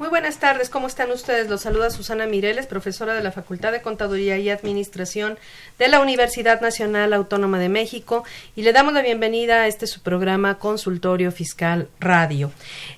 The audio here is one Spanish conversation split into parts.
Muy buenas tardes, ¿cómo están ustedes? Los saluda Susana Mireles, profesora de la Facultad de Contaduría y Administración de la Universidad Nacional Autónoma de México y le damos la bienvenida a este su programa Consultorio Fiscal Radio.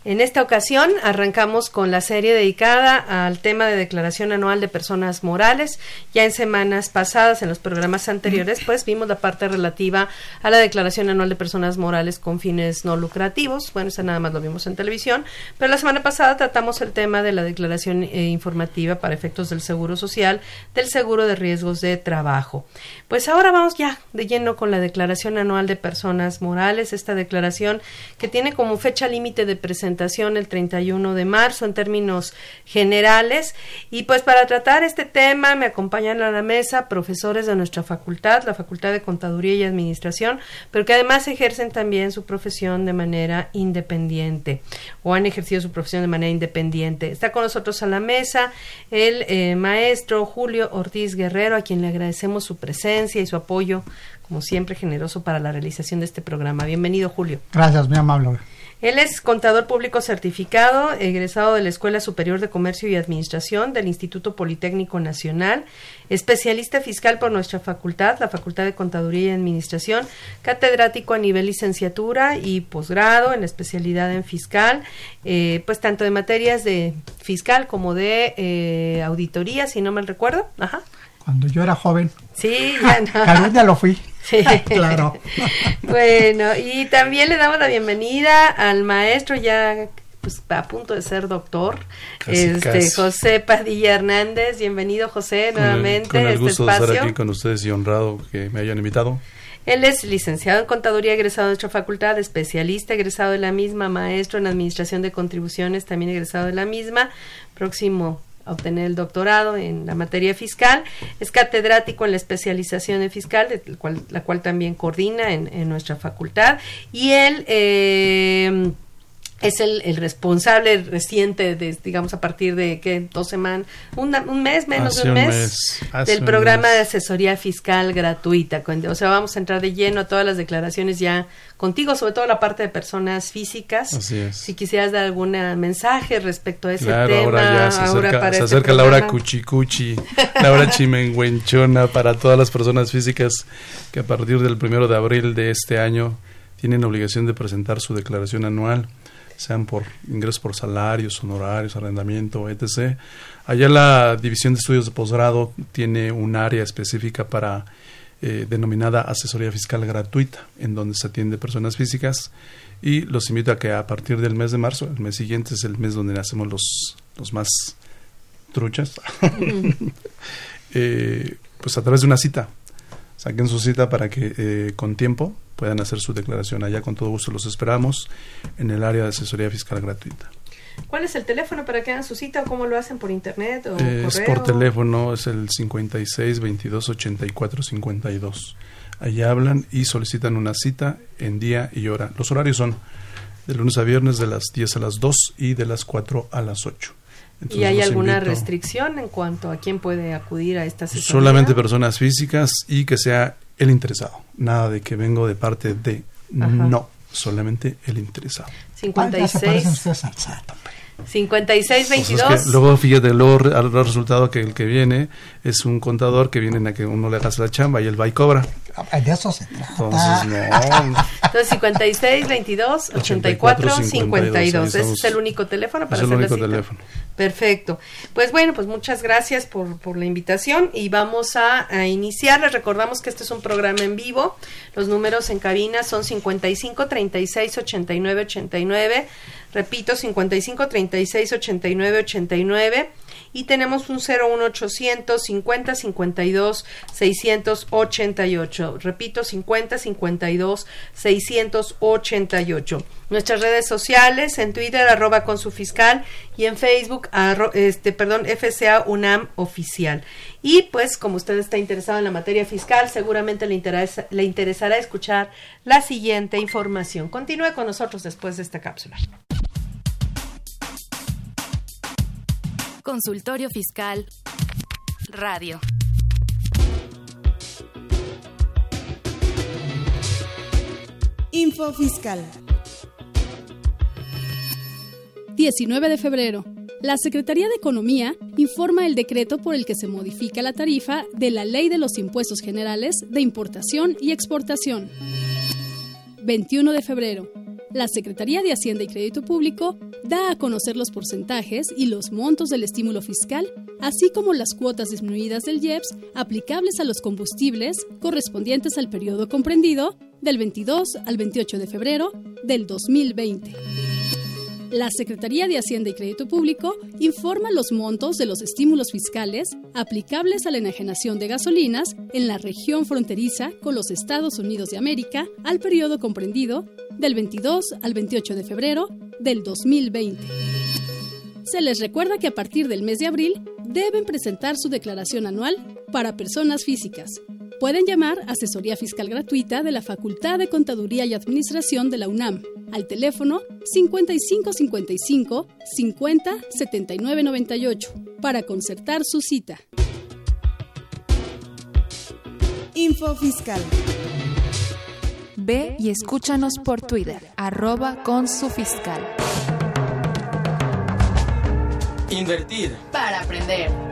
En esta ocasión arrancamos con la serie dedicada al tema de declaración anual de personas morales. Ya en semanas pasadas, en los programas anteriores, pues vimos la parte relativa a la declaración anual de personas morales con fines no lucrativos. Bueno, esa nada más lo vimos en televisión, pero la semana pasada tratamos el tema de la declaración eh, informativa para efectos del seguro social, del seguro de riesgos de trabajo. Pues ahora vamos ya de lleno con la declaración anual de personas morales, esta declaración que tiene como fecha límite de presentación el 31 de marzo en términos generales. Y pues para tratar este tema me acompañan a la mesa profesores de nuestra facultad, la Facultad de Contaduría y Administración, pero que además ejercen también su profesión de manera independiente o han ejercido su profesión de manera independiente. Está con nosotros a la mesa el eh, maestro Julio Ortiz Guerrero, a quien le agradecemos su presencia y su apoyo, como siempre generoso para la realización de este programa. Bienvenido, Julio. Gracias, muy amable. Él es contador público certificado, egresado de la Escuela Superior de Comercio y Administración del Instituto Politécnico Nacional, especialista fiscal por nuestra facultad, la Facultad de Contaduría y Administración, catedrático a nivel licenciatura y posgrado en la especialidad en fiscal, eh, pues tanto de materias de fiscal como de eh, auditoría, si no mal recuerdo. Ajá. Cuando yo era joven, Sí, ya no. algún día lo fui. Sí. claro. Bueno, y también le damos la bienvenida al maestro ya pues a punto de ser doctor, Casi, este casi. José Padilla Hernández. Bienvenido José nuevamente Con el, este gusto de espacio. estar aquí con ustedes y honrado que me hayan invitado. Él es licenciado en Contaduría, egresado de nuestra facultad, especialista, egresado de la misma, maestro en Administración de Contribuciones, también egresado de la misma, próximo obtener el doctorado en la materia fiscal, es catedrático en la especialización en fiscal, de la cual, la cual también coordina en, en nuestra facultad, y él... eh, es el, el responsable reciente, de, digamos, a partir de ¿qué? dos semanas, una- un mes, menos de un un mes, mes, del un programa mes. de asesoría fiscal gratuita. O sea, vamos a entrar de lleno a todas las declaraciones ya contigo, sobre todo la parte de personas físicas. Así es. Si quisieras dar algún mensaje respecto a ese Claro, tema, ahora ya se ahora acerca, para se este acerca la hora programa. cuchicuchi, la hora chimenguenchona para todas las personas físicas que a partir del primero de abril de este año tienen obligación de presentar su declaración anual, sean por ingresos por salarios, honorarios, arrendamiento, etc. Allá la División de Estudios de Posgrado tiene un área específica para eh, denominada asesoría fiscal gratuita, en donde se atiende personas físicas y los invito a que a partir del mes de marzo, el mes siguiente es el mes donde hacemos los, los más truchas, eh, pues a través de una cita. Saquen su cita para que eh, con tiempo puedan hacer su declaración. Allá con todo gusto los esperamos en el área de asesoría fiscal gratuita. ¿Cuál es el teléfono para que hagan su cita o cómo lo hacen por internet o Eh, es por teléfono, es el 56 22 84 52. Allá hablan y solicitan una cita en día y hora. Los horarios son de lunes a viernes de las 10 a las 2 y de las 4 a las 8. ¿Y Entonces hay los alguna invito- restricción en cuanto a quién puede acudir a esta asesoría? Solamente personas físicas y que sea el interesado. Nada de que vengo de parte de. Ajá. No, solamente el interesado. Ah, ya se parecen 56 ustedes al SAT, hombre. 56 Pues es 22 que luego fíjate, luego al resultado que el que viene es un contador que viene a que uno le haga la chamba y él va y cobra. Ah, De eso se trata. Entonces, no. Entonces 56 22 84 52. 52, Ese es el único teléfono para Es el hacer único la cita. teléfono. Perfecto. Pues bueno, pues muchas gracias por, por la invitación y vamos a, a, iniciar. Les recordamos que este es un programa en vivo. Los números en cabina son 55 36 89 89. Repito, 55 36 89 89 y tenemos un 01800 50 52 688. Repito, 50 52 688. Nuestras redes sociales en Twitter arroba con su fiscal y en Facebook arro, este perdón FCA UNAM oficial. Y pues como usted está interesado en la materia fiscal, seguramente le interesa, le interesará escuchar la siguiente información. Continúe con nosotros después de esta cápsula. Consultorio Fiscal Radio. Info Fiscal. 19 de febrero. La Secretaría de Economía informa el decreto por el que se modifica la tarifa de la Ley de los Impuestos Generales de Importación y Exportación. 21 de febrero. La Secretaría de Hacienda y Crédito Público da a conocer los porcentajes y los montos del estímulo fiscal, así como las cuotas disminuidas del IEPS aplicables a los combustibles correspondientes al periodo comprendido del 22 al 28 de febrero del 2020. La Secretaría de Hacienda y Crédito Público informa los montos de los estímulos fiscales aplicables a la enajenación de gasolinas en la región fronteriza con los Estados Unidos de América al periodo comprendido del 22 al 28 de febrero del 2020. Se les recuerda que a partir del mes de abril deben presentar su declaración anual para personas físicas. Pueden llamar a asesoría fiscal gratuita de la Facultad de Contaduría y Administración de la UNAM al teléfono 5555 50 79 98 para concertar su cita. Info Fiscal. Ve y escúchanos por Twitter, arroba con su fiscal. Invertir. Para aprender.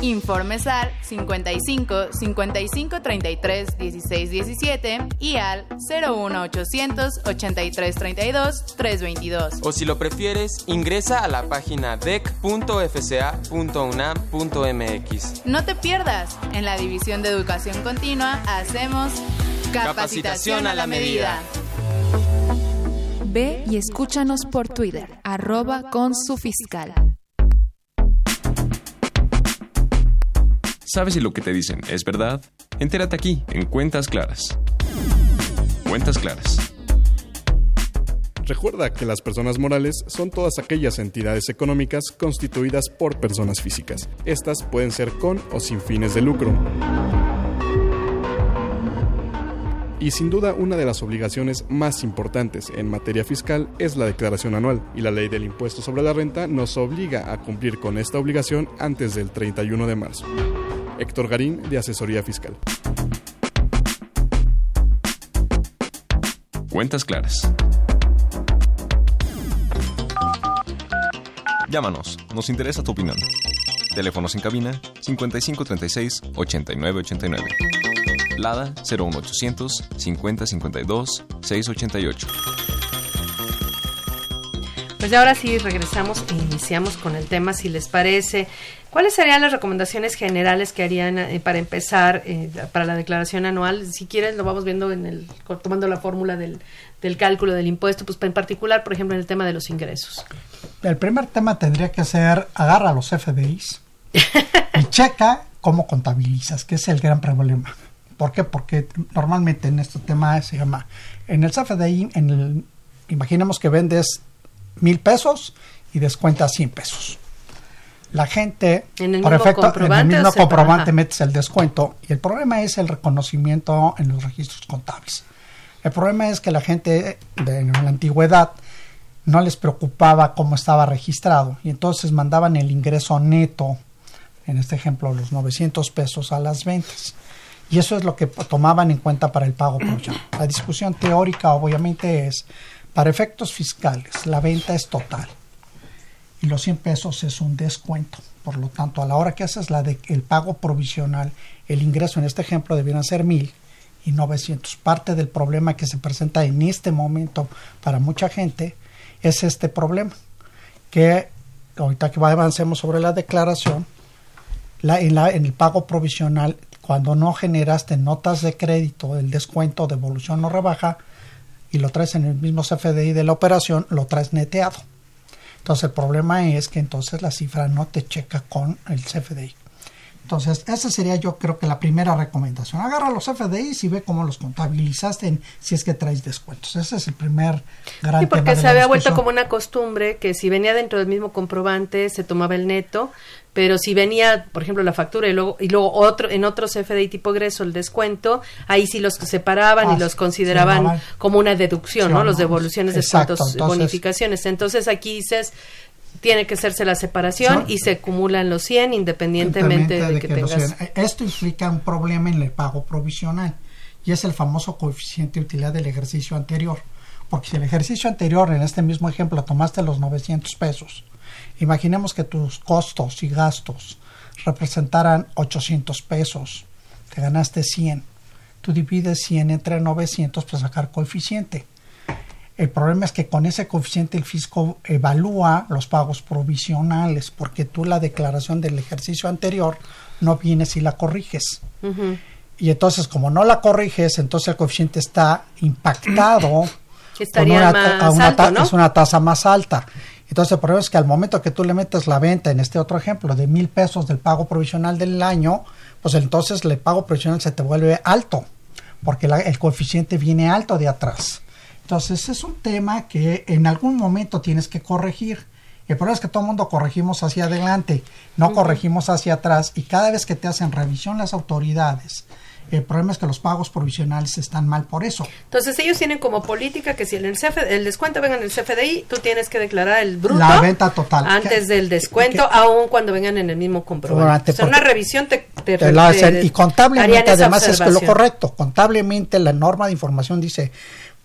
Informes al 55 55 33 16 17 y al 01 800 83 32 322. O si lo prefieres, ingresa a la página dec.fca.unam.mx. No te pierdas, en la División de Educación Continua hacemos capacitación a la medida. Ve y escúchanos por Twitter, arroba con su fiscal. ¿Sabes si lo que te dicen es verdad? Entérate aquí, en Cuentas Claras. Cuentas Claras. Recuerda que las personas morales son todas aquellas entidades económicas constituidas por personas físicas. Estas pueden ser con o sin fines de lucro. Y sin duda una de las obligaciones más importantes en materia fiscal es la declaración anual, y la ley del impuesto sobre la renta nos obliga a cumplir con esta obligación antes del 31 de marzo. Héctor Garín, de Asesoría Fiscal. Cuentas claras. Llámanos, nos interesa tu opinión. Teléfonos en cabina 5536 8989. Lada 01800 5052 688. Pues ahora sí regresamos e iniciamos con el tema, si les parece. ¿Cuáles serían las recomendaciones generales que harían eh, para empezar eh, para la declaración anual? Si quieres, lo vamos viendo en el tomando la fórmula del, del cálculo del impuesto, pues en particular, por ejemplo, en el tema de los ingresos. El primer tema tendría que ser agarra los FDIs y checa cómo contabilizas, que es el gran problema. ¿Por qué? Porque normalmente en este tema se llama, en el CFDI, en el, imaginemos que vendes mil pesos y descuentas 100 pesos. La gente, ¿En el por efecto, en el mismo comprobante metes el descuento y el problema es el reconocimiento en los registros contables. El problema es que la gente de en la antigüedad no les preocupaba cómo estaba registrado y entonces mandaban el ingreso neto, en este ejemplo los 900 pesos a las ventas. Y eso es lo que tomaban en cuenta para el pago provisional. La discusión teórica obviamente es, para efectos fiscales, la venta es total y los 100 pesos es un descuento. Por lo tanto, a la hora que haces la de, el pago provisional, el ingreso en este ejemplo debieran ser 1000 y 900. Parte del problema que se presenta en este momento para mucha gente es este problema, que ahorita que avancemos sobre la declaración, la, en, la, en el pago provisional, cuando no generaste notas de crédito, el descuento, devolución o rebaja, y lo traes en el mismo CFDI de la operación, lo traes neteado. Entonces el problema es que entonces la cifra no te checa con el CFDI. Entonces, esa sería yo creo que la primera recomendación. Agarra los FDIs y ve cómo los contabilizaste en, si es que traes descuentos. Ese es el primer gran sí, porque se había vuelto como una costumbre que si venía dentro del mismo comprobante se tomaba el neto, pero si venía, por ejemplo, la factura y luego, y luego otro, en otros FDI tipo egreso el descuento, ahí sí los separaban y ah, los consideraban como una deducción, ¿no? Los devoluciones, descuentos, bonificaciones. Entonces aquí dices, tiene que hacerse la separación y se acumulan los 100 independientemente de, que, tengas. Esto implica un problema en el pago provisional y es el famoso coeficiente de utilidad del ejercicio anterior. Porque si el ejercicio anterior, en este mismo ejemplo, tomaste los 900 pesos, imaginemos que tus costos y gastos representaran 800 pesos, te ganaste 100. Tú divides 100 entre 900 para sacar coeficiente el problema es que con ese coeficiente el fisco evalúa los pagos provisionales, porque tú la declaración del ejercicio anterior no vienes y la corriges. Y entonces, como no la corriges, entonces el coeficiente está impactado. Estaría más Es una tasa más alta. Entonces, el problema es que al momento que tú le metes la venta, en este otro ejemplo, de mil pesos del pago provisional del año, pues entonces el pago provisional se te vuelve alto, porque el coeficiente viene alto de atrás. Entonces es un tema que en algún momento tienes que corregir. El problema es que todo el mundo corregimos hacia adelante, no corregimos hacia atrás y cada vez que te hacen revisión las autoridades, el problema es que los pagos provisionales están mal por eso. Entonces ellos tienen como política que si el, el descuento venga en el CFDI, tú tienes que declarar el bruto. La venta total. Antes del descuento, aun cuando vengan en el mismo comprobante. O sea, una revisión te, te, Y contablemente además es que lo correcto. Contablemente la norma de información dice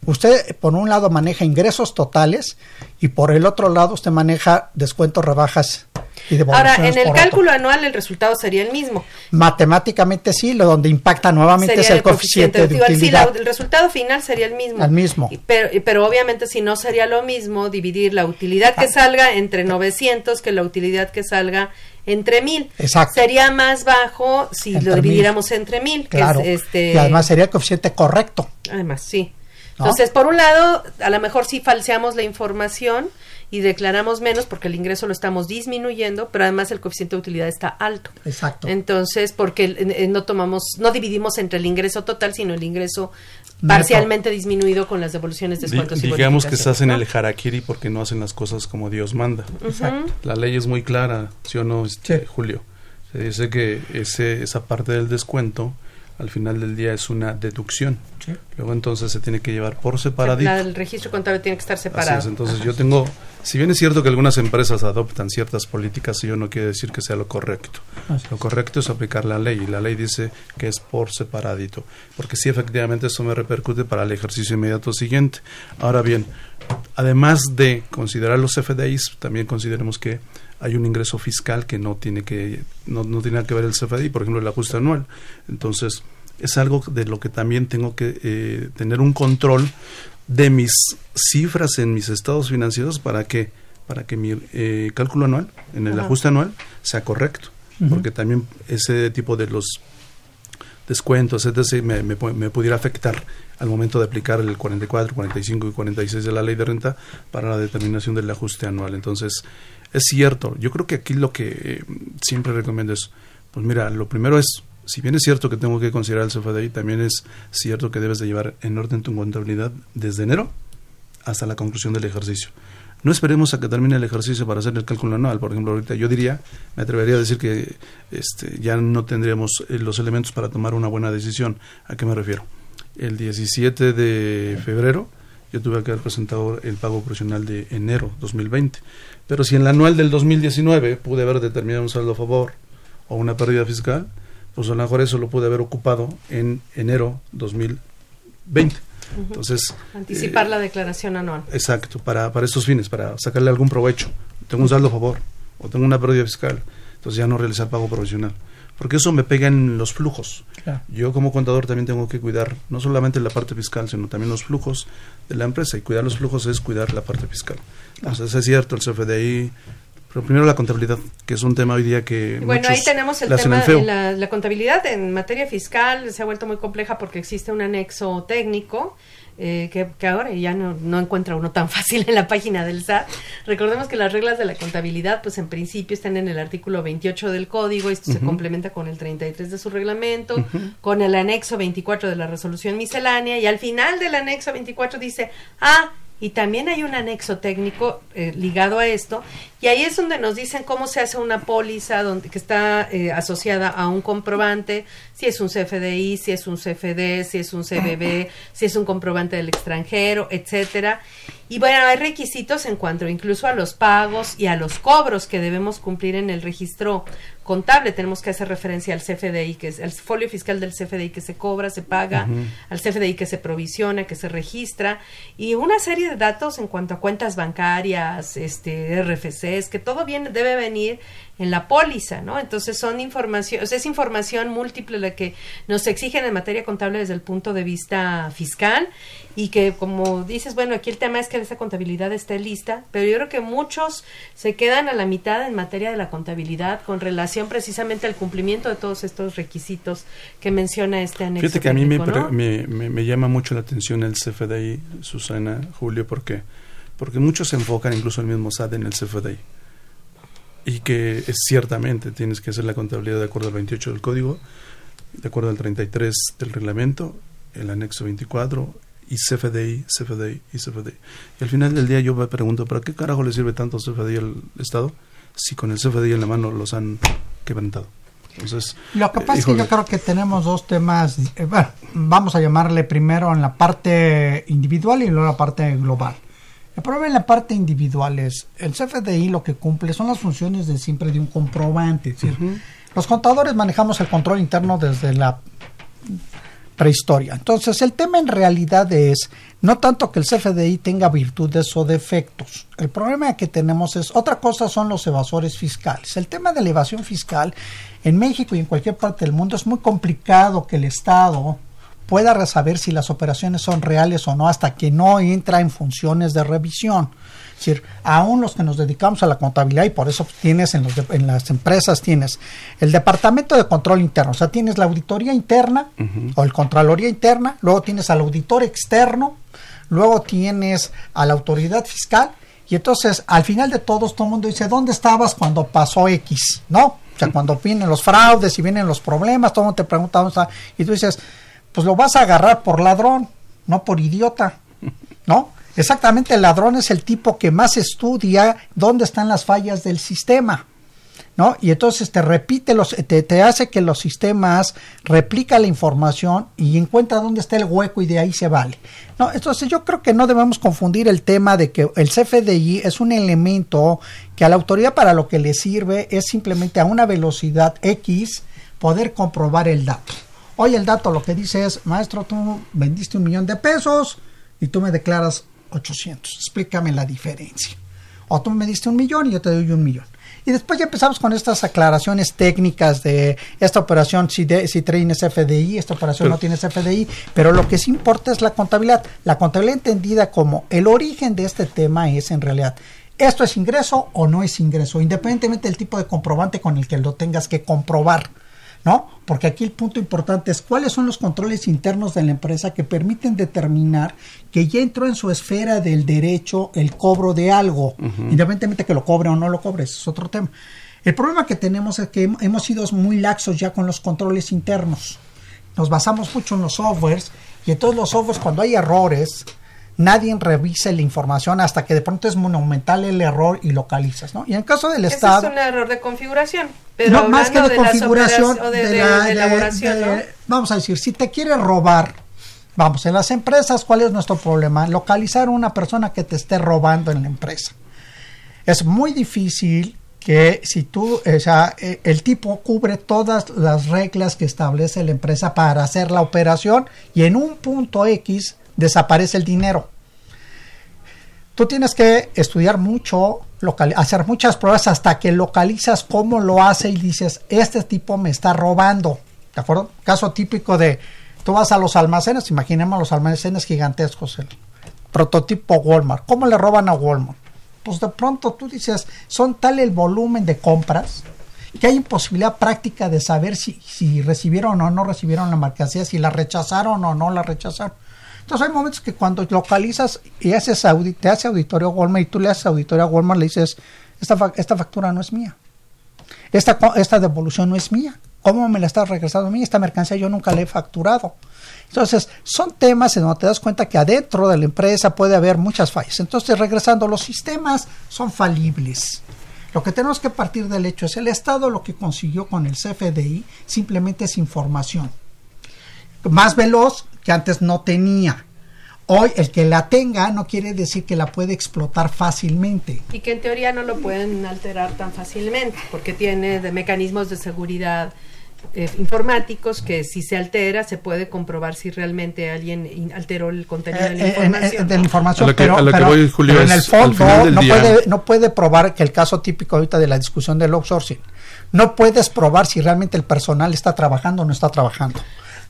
Usted, por un lado, maneja ingresos totales y por el otro lado, usted maneja descuentos, rebajas y Ahora, en el cálculo anual el resultado sería el mismo. Matemáticamente sí, lo donde impacta nuevamente es el, coeficiente, de utilidad. Sí, el resultado final sería el mismo. El mismo. pero, pero obviamente si no sería lo mismo dividir la utilidad que ah. salga entre 900 que la utilidad que salga entre mil. Exacto. Sería más bajo si lo dividiéramos entre mil. Claro. este... Y además sería el coeficiente correcto. Además, sí. Entonces, por un lado, a lo mejor sí falseamos la información y declaramos menos porque el ingreso lo estamos disminuyendo, pero además el coeficiente de utilidad está alto. Exacto. Entonces, porque no tomamos, no dividimos entre el ingreso total, sino el ingreso parcialmente disminuido con las devoluciones, descuentos Di, Digamos que estás en el harakiri porque no hacen las cosas como Dios manda. Exacto. La ley es muy clara, ¿sí o no, este, Julio? Se dice que ese, esa parte del descuento al final del día es una deducción. Luego entonces se tiene que llevar por separado. El registro contable tiene que estar separado. entonces yo tengo, si bien es cierto que algunas empresas adoptan ciertas políticas, yo no quiero decir que sea lo correcto. Lo correcto es aplicar la ley y la ley dice que es por separadito, porque sí efectivamente eso me repercute para el ejercicio inmediato siguiente. Ahora bien, además de considerar los FDIs, también consideremos que hay un ingreso fiscal que no tiene que no, no tiene que ver el CFDI, por ejemplo, el ajuste anual. Entonces, es algo de lo que también tengo que eh, tener un control de mis cifras en mis estados financieros para que para que mi eh, cálculo anual en el ajuste anual sea correcto. Porque también ese tipo de los descuentos etc me, me, me, pudiera afectar al momento de aplicar el 44 45 y 46 de la ley de renta para la determinación del ajuste anual. Entonces es cierto, yo creo que aquí lo que eh, siempre recomiendo es, pues mira, lo primero es, si bien es cierto que tengo que considerar el CFDI, también es cierto que debes de llevar en orden tu contabilidad desde enero hasta la conclusión del ejercicio. No esperemos a que termine el ejercicio para hacer el cálculo anual. Por ejemplo, ahorita yo diría, me atrevería a decir que este, ya no tendríamos eh, los elementos para tomar una buena decisión. ¿A qué me refiero? El 17 de febrero yo tuve que haber presentado el pago profesional de enero 2020. Pero si en la anual del 2019 pude haber determinado un saldo a favor o una pérdida fiscal, pues a lo mejor eso lo pude haber ocupado en enero 2020. Entonces... Anticipar la declaración anual. Exacto, para, para estos fines, para sacarle algún provecho. Tengo un saldo a favor o tengo una pérdida fiscal, entonces ya no realizar pago profesional. Porque eso me pega en los flujos. Yo como contador también tengo que cuidar no solamente la parte fiscal, sino también los flujos de la empresa. Y cuidar los flujos es cuidar la parte fiscal. Entonces es cierto, el CFDI, pero primero la contabilidad, que es un tema hoy día que... Bueno, ahí tenemos el tema de la, la, contabilidad en materia fiscal, se ha vuelto muy compleja porque existe un anexo técnico eh, que, ahora ya no, no, encuentra uno tan fácil en la página del SAT. Recordemos que las reglas de la contabilidad, pues en principio están en el artículo 28 del código, esto se complementa con el 33 de su reglamento, con el anexo 24 de la resolución miscelánea, y al final del anexo 24 dice, ah, y también hay un anexo técnico eh, ligado a esto y ahí es donde nos dicen cómo se hace una póliza donde, que está eh, asociada a un comprobante, si es un CFDI, si es un CFD, si es un CBB, si es un comprobante del extranjero, etcétera. Y bueno, hay requisitos en cuanto incluso a los pagos y a los cobros que debemos cumplir en el registro contable. Tenemos que hacer referencia al CFDI, que es el folio fiscal del CFDI que se cobra, se paga, al CFDI que se provisiona, que se registra, y una serie de datos en cuanto a cuentas bancarias, este, RFCs, que todo bien debe venir en la póliza, ¿no? Entonces son información, es información múltiple la que nos exigen en materia contable desde el punto de vista fiscal y que como dices, bueno, aquí el tema es que esa contabilidad esté lista, pero yo creo que muchos se quedan a la mitad en materia de la contabilidad con relación precisamente al cumplimiento de todos estos requisitos que menciona este anexo. Fíjate que a mí me, me, me, llama mucho la atención el CFDI, Susana, Julio, porque porque muchos se enfocan, incluso el mismo SAT, en el CFDI y que es, ciertamente tienes que hacer la contabilidad de acuerdo al 28 del código, de acuerdo al 33 del reglamento, el anexo 24 y CFDI, CFDI y CFDI. Y al final del día yo me pregunto, ¿para qué carajo le sirve tanto CFDI al Estado si con el CFDI en la mano los han quebrantado? Entonces, Lo que pasa es que yo creo que tenemos dos temas, eh, bueno, vamos a llamarle primero en la parte individual y luego la parte global. El problema en la parte individual es, el CFDI lo que cumple son las funciones de siempre de un comprobante. Los contadores manejamos el control interno desde la prehistoria. Entonces, el tema en realidad es no tanto que el CFDI tenga virtudes o defectos. El problema que tenemos es, otra cosa son los evasores fiscales. El tema de la evasión fiscal en México y en cualquier parte del mundo es muy complicado que el Estado pueda saber si las operaciones son reales o no hasta que no entra en funciones de revisión. Es decir, aún los que nos dedicamos a la contabilidad y por eso tienes en, los en las empresas tienes el departamento de control interno, o sea, tienes la auditoría interna o el contraloría interna, luego tienes al auditor externo, luego tienes a la autoridad fiscal y entonces al final de todos todo el mundo dice, ¿dónde estabas cuando pasó X? ¿No? O sea, cuando vienen los fraudes y vienen los problemas, todo el mundo te pregunta dónde está y tú dices, pues lo vas a agarrar por ladrón, no por idiota, ¿no? Exactamente, el ladrón es el tipo que más estudia dónde están las fallas del sistema, ¿no? Y entonces te repite los, te, te hace que los sistemas replica la información y encuentra dónde está el hueco y de ahí se vale. No, entonces yo creo que no debemos confundir el tema de que el CFDI es un elemento que a la autoridad para lo que le sirve es simplemente a una velocidad X poder comprobar el dato. Hoy el dato lo que dice es, maestro, tú vendiste un millón de pesos y tú me declaras 800. Explícame la diferencia. O tú me diste un millón y yo te doy un millón. Y después ya empezamos con estas aclaraciones técnicas de esta operación si, de, si FDI, esta operación no tiene FDI, pero lo que sí importa es la contabilidad. La contabilidad entendida como el origen de este tema es en realidad esto es ingreso o no es ingreso, independientemente del tipo de comprobante con el que lo tengas que comprobar. ¿No? Porque aquí el punto importante es cuáles son los controles internos de la empresa que permiten determinar que ya entró en su esfera del derecho el cobro de algo, independientemente que lo cobre o no lo cobre, ese es otro tema. El problema que tenemos es que hemos sido muy laxos ya con los controles internos. Nos basamos mucho en los softwares y en todos los softwares cuando hay errores, nadie revisa la información hasta que de pronto es monumental el error y localizas, ¿no? Y en el caso del Estado... es un error de configuración. Pero no, más que de, configuración, de, la, elaboración, Vamos a decir, si te quiere robar Vamos, en las empresas, ¿cuál es nuestro problema? Localizar una persona que te esté robando en la empresa. Es muy difícil que si tú, o sea, eh, el tipo cubre todas las reglas que establece la empresa para hacer la operación y en un punto X desaparece el dinero. Tú tienes que estudiar mucho, hacer muchas pruebas hasta que localizas cómo lo hace y dices, este tipo me está robando. ¿De acuerdo? Caso típico de, tú vas a los almacenes, imaginemos los almacenes gigantescos, el prototipo Walmart. ¿Cómo le roban a Walmart? Pues de pronto tú dices, son tal el volumen de compras que hay imposibilidad práctica de saber si, si recibieron o no recibieron la mercancía, si la rechazaron o no la rechazaron. Entonces hay momentos que cuando localizas y haces te hace auditorio a Walmart y tú le haces auditorio a Walmart, le dices, esta, esta factura no es mía. Esta, esta devolución no es mía. ¿Cómo me la estás regresando a mí? Esta mercancía yo nunca la he facturado. Entonces, son temas en donde te das cuenta que adentro de la empresa puede haber muchas fallas. Entonces, regresando, los sistemas son falibles. Lo que tenemos que partir del hecho es el Estado lo que consiguió con el CFDI simplemente es información. Más veloz que antes no tenía. Hoy el que la tenga no quiere decir que la puede explotar fácilmente. Y que en teoría no lo pueden alterar tan fácilmente porque tiene de mecanismos de seguridad eh, informáticos que si se altera se puede comprobar si realmente alguien alteró el contenido de la información. de la información pero, en el fondo no puede, no puede probar que el caso típico ahorita de la discusión del outsourcing, no puedes probar si realmente el personal está trabajando o no está trabajando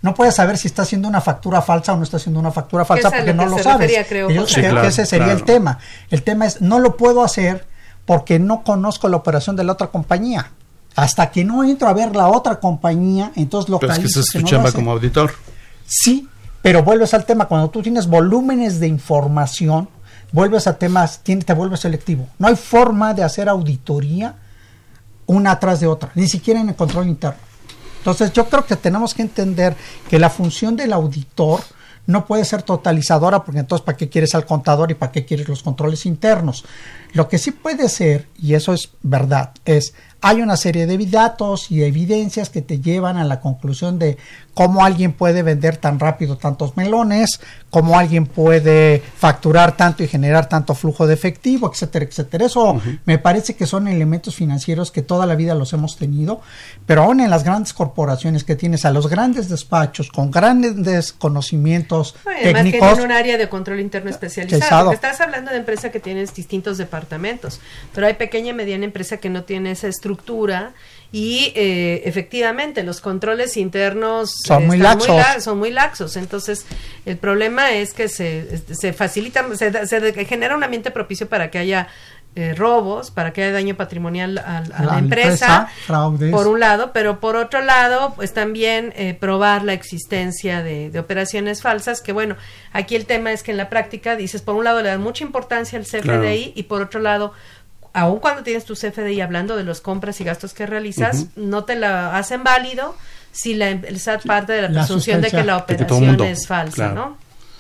no puedes saber si está haciendo una factura falsa o no está haciendo una factura falsa porque no lo sabes. creo, que ese sería el tema. El tema es, no lo puedo hacer porque no conozco la operación de la otra compañía. Hasta que no entro a ver la otra compañía, entonces lo Pero es que esa es tu chamba como auditor. Sí, pero vuelves al tema, cuando tú tienes volúmenes de información, vuelves a temas, te vuelves selectivo. No hay forma de hacer auditoría una atrás de otra, ni siquiera en el control interno. Entonces yo creo que tenemos que entender que la función del auditor no puede ser totalizadora porque entonces ¿para qué quieres al contador y para qué quieres los controles internos? Lo que sí puede ser, y eso es verdad, es hay una serie de datos y evidencias que te llevan a la conclusión de cómo alguien puede vender tan rápido tantos melones, cómo alguien puede facturar tanto y generar tanto flujo de efectivo, etcétera, etcétera. Eso me parece que son elementos financieros que toda la vida los hemos tenido, pero aún en las grandes corporaciones que tienes a los grandes despachos con grandes conocimientos además técnicos. tienen un área de control interno especializado. Estás hablando de empresa que tienes distintos departamentos, pero hay pequeña y mediana empresa que no tiene esa estructura y eh, efectivamente los controles internos son muy laxos. son muy laxos. Entonces, el problema es que se, se facilita, se, genera un ambiente propicio para que haya eh, robos, para que haya daño patrimonial a, la, empresa, por un lado, pero por otro lado, pues también eh, probar la existencia de, de, operaciones falsas, que bueno, aquí el tema es que en la práctica dices, por un lado le dan mucha importancia al CFDI y por otro lado, aun cuando tienes tu CFDI hablando de los compras y gastos que realizas, no te la hacen válido si la, el SAT parte de la, presunción de que la operación es falsa, ¿no?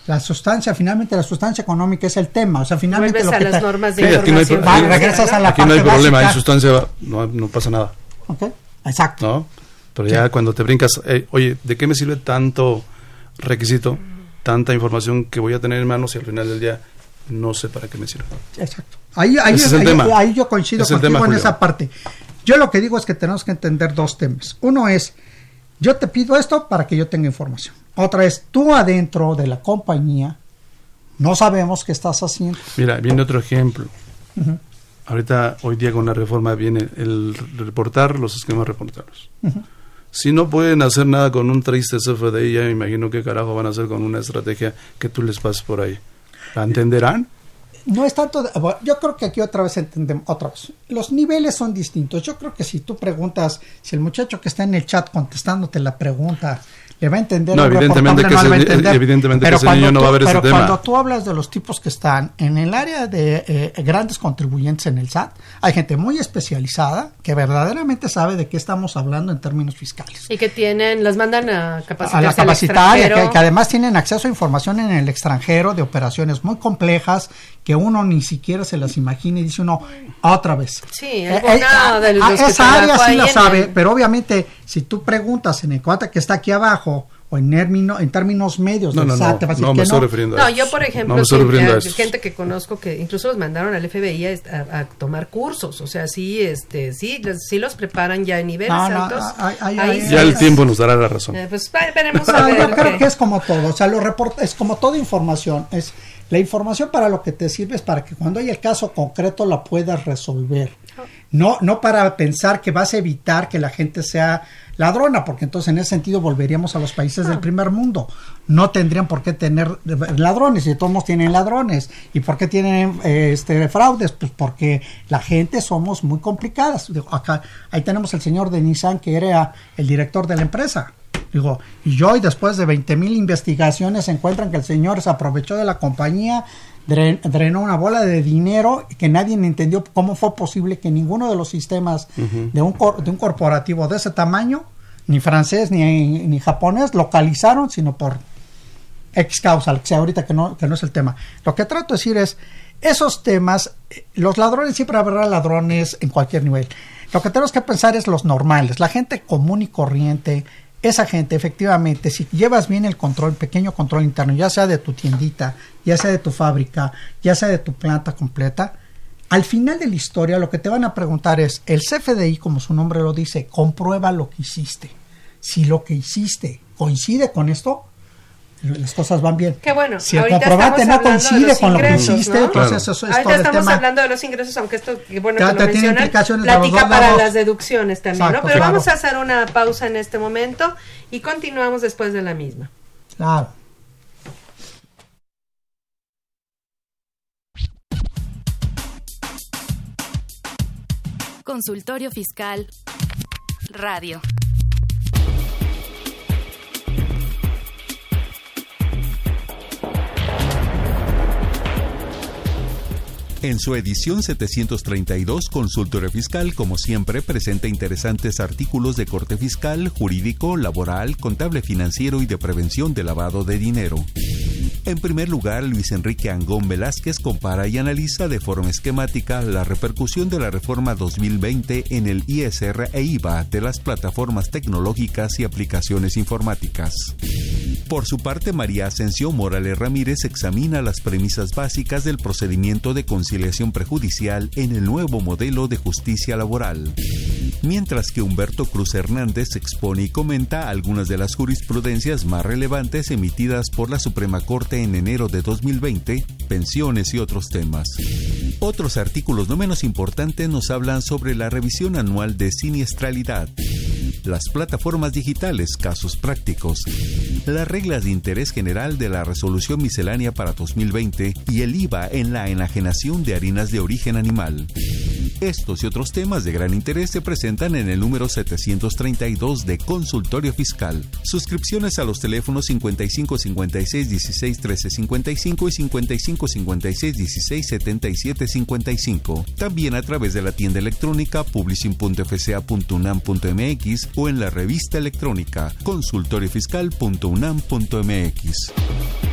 La sustancia, finalmente la sustancia económica es el tema, o sea, finalmente lo que las normas de aquí no hay, regresas a la aquí no hay problema, hay sustancia, no, no pasa nada. Ok, exacto. ¿No? Pero ya cuando te brincas, eh, oye, ¿de qué me sirve tanto requisito, tanta información que voy a tener en manos y al final del día no sé para qué me sirve? Exacto. Ahí, ahí, yo coincido contigo en esa parte. Yo lo que digo es que tenemos que entender dos temas. Uno es, yo te pido esto para que yo tenga información. Otra es, tú adentro de la compañía no sabemos qué estás haciendo. Mira, viene otro ejemplo. Ahorita, hoy día con la reforma viene el reportar los esquemas reportados. Si no pueden hacer nada con un triste CFDI, ya me imagino qué carajo van a hacer con una estrategia que tú les pases por ahí. ¿La entenderán? no es tanto, yo creo que aquí otra vez entendemos, otra vez, los niveles son distintos. Yo creo que si tú preguntas, si el muchacho que está en el chat contestándote la pregunta le va a entender. No, evidentemente que, ese, evidentemente pero niño no va a ver ese tema. cuando tú hablas de los tipos que están en el área de eh, grandes contribuyentes en el SAT, hay gente muy especializada que verdaderamente sabe de qué estamos hablando en términos fiscales. Y que tienen, los mandan a capacitar. A la capacitaria, que, que, además tienen acceso a información en el extranjero de operaciones muy complejas que uno ni siquiera se las imagina y dice uno otra vez. Sí, eh, eh, esa área sí la sabe, pero obviamente si tú preguntas en el cuate que está aquí abajo o en, término, en términos medios no, no, SAT. No, no, no, me estoy refiriendo No, yo por ejemplo, no que, gente que conozco que incluso los mandaron al FBI a, a, tomar cursos, o sea, sí, este, sí, sí los preparan ya en niveles altos. Ay, ya el tiempo nos dará la razón. Eh, pues veremos a ver. Yo creo que es como todo, o sea, lo reporta, es como toda información, es la información para lo que te sirve es para que cuando hay el caso concreto la puedas resolver. No, no para pensar que vas a evitar que la gente sea ladrona, porque entonces en ese sentido volveríamos a los países del primer mundo. No tendrían por qué tener ladrones, y todos tienen ladrones. ¿Y por qué tienen este, fraudes? Pues porque la gente somos muy complicadas. Acá, ahí tenemos el señor de Nissan, que era el director de la empresa. Digo, y hoy después de 20 mil investigaciones encuentran que el señor se aprovechó de la compañía, drenó una bola de dinero que nadie entendió cómo fue posible que ninguno de los sistemas de, un de un corporativo de ese tamaño, ni francés ni, ni japonés, localizaron, sino por X causa, que sea ahorita que no, que no es el tema. Lo que trato de decir es, esos temas, los ladrones siempre habrá ladrones en cualquier nivel. Lo que tenemos que pensar es los normales, la gente común y corriente esa gente efectivamente, si llevas bien el control, pequeño control interno, ya sea de tu tiendita, ya sea de tu fábrica, ya sea de tu planta completa, al final de la historia lo que te van a preguntar es, el CFDI, como su nombre lo dice, comprueba lo que hiciste. Si lo que hiciste coincide con esto, las cosas van bien. Qué bueno. Si el comprobante no coincide con lo que hiciste, entonces eso es Ahorita todo estamos tema. hablando de los ingresos, aunque esto, bueno, Ya que te lo tiene mencionan, implicaciones de los platica para lados. las deducciones también, Exacto, ¿no? Pero claro. vamos a hacer una pausa en este momento y continuamos después de la misma. Claro. Consultorio Fiscal Radio. En su edición 732, Consultorio Fiscal, como siempre, presenta interesantes artículos de corte fiscal, jurídico, laboral, contable financiero y de prevención de lavado de dinero. En primer lugar, Luis Enrique Angón Velázquez compara y analiza de forma esquemática la repercusión de la reforma 2020 en el ISR e IVA de las plataformas tecnológicas y aplicaciones informáticas. Por su parte, María Ascensión Morales Ramírez examina las premisas básicas del procedimiento de conciliación prejudicial en el nuevo modelo de justicia laboral. Mientras que Humberto Cruz Hernández expone y comenta algunas de las jurisprudencias más relevantes emitidas por la Suprema Corte en enero de 2020, pensiones y otros temas. Otros artículos no menos importantes nos hablan sobre la revisión anual de siniestralidad, las plataformas digitales, casos prácticos, las reglas de interés general de la resolución miscelánea para 2020 y el IVA en la enajenación de harinas de origen animal. Estos y otros temas de gran interés se presentan en el número 732 de Consultorio Fiscal. Suscripciones a los teléfonos 55 56 16 13 55 y 55 56 16 77 55. También a través de la tienda electrónica publishing.fca.unam.mx o en la revista electrónica consultoriofiscal.unam.mx.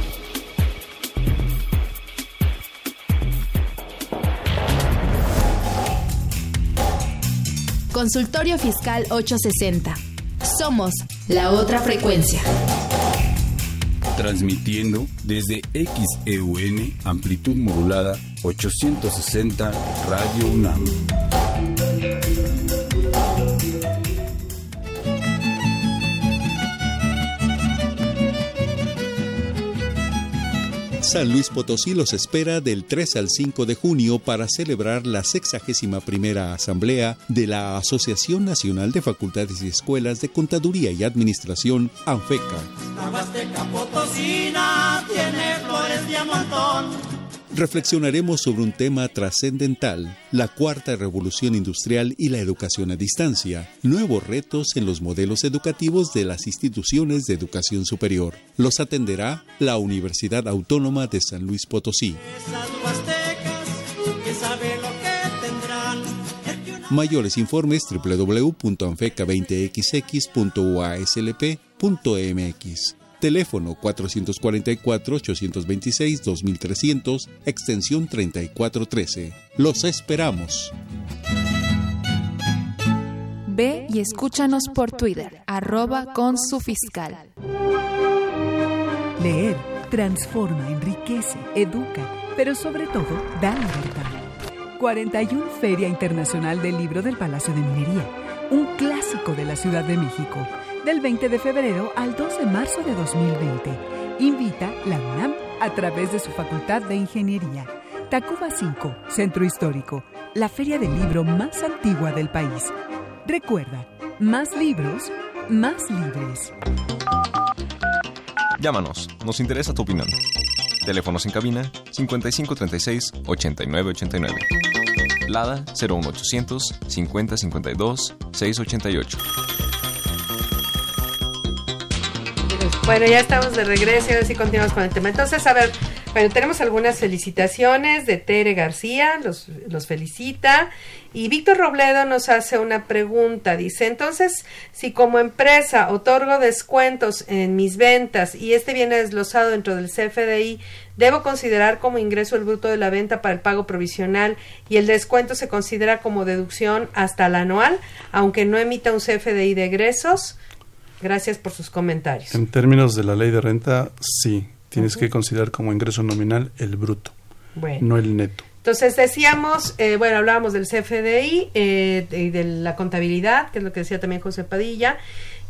Consultorio Fiscal 860. Somos la otra frecuencia. Transmitiendo desde XEUN, amplitud modulada 860 Radio UNAM. San Luis Potosí los espera del 3 al 5 de junio para celebrar la 61 primera Asamblea de la Asociación Nacional de Facultades y Escuelas de Contaduría y Administración, ANFECA. La Potosina tiene. Reflexionaremos sobre un tema trascendental, la cuarta revolución industrial y la educación a distancia, nuevos retos en los modelos educativos de las instituciones de educación superior. Los atenderá la Universidad Autónoma de San Luis Potosí. Mayores informes www.anfeca20xx.uaslp.mx. Teléfono 444-826-2300, extensión 3413. Los esperamos. Ve y escúchanos por Twitter, arroba con su fiscal. Leer transforma, enriquece, educa, pero sobre todo da libertad. 41 Feria Internacional del Libro del Palacio de Minería, un clásico de la Ciudad de México, del 20 de febrero al 2 de marzo de 2020. Invita la UNAM a través de su Facultad de Ingeniería. Tacuba 5, Centro Histórico, la feria del libro más antigua del país. Recuerda, más libros, más libres. Llámanos, nos interesa tu opinión. Teléfonos en cabina 5536 8989. Lada 01800 5052 688. Bueno, ya estamos de regreso y ahora sí continuamos con el tema. Entonces, a ver, bueno, tenemos algunas felicitaciones de Tere García, los, los felicita. Y Víctor Robledo nos hace una pregunta. Dice, entonces, si como empresa otorgo descuentos en mis ventas y este viene desglosado dentro del CFDI, ¿debo considerar como ingreso el bruto de la venta para el pago provisional y el descuento se considera como deducción hasta el anual, aunque no emita un CFDI de egresos? Gracias por sus comentarios. En términos de la ley de renta, sí tienes que considerar como ingreso nominal el bruto, no el neto. Entonces decíamos, eh, bueno, hablábamos del CFDI eh, y de, la contabilidad, que es lo que decía también José Padilla,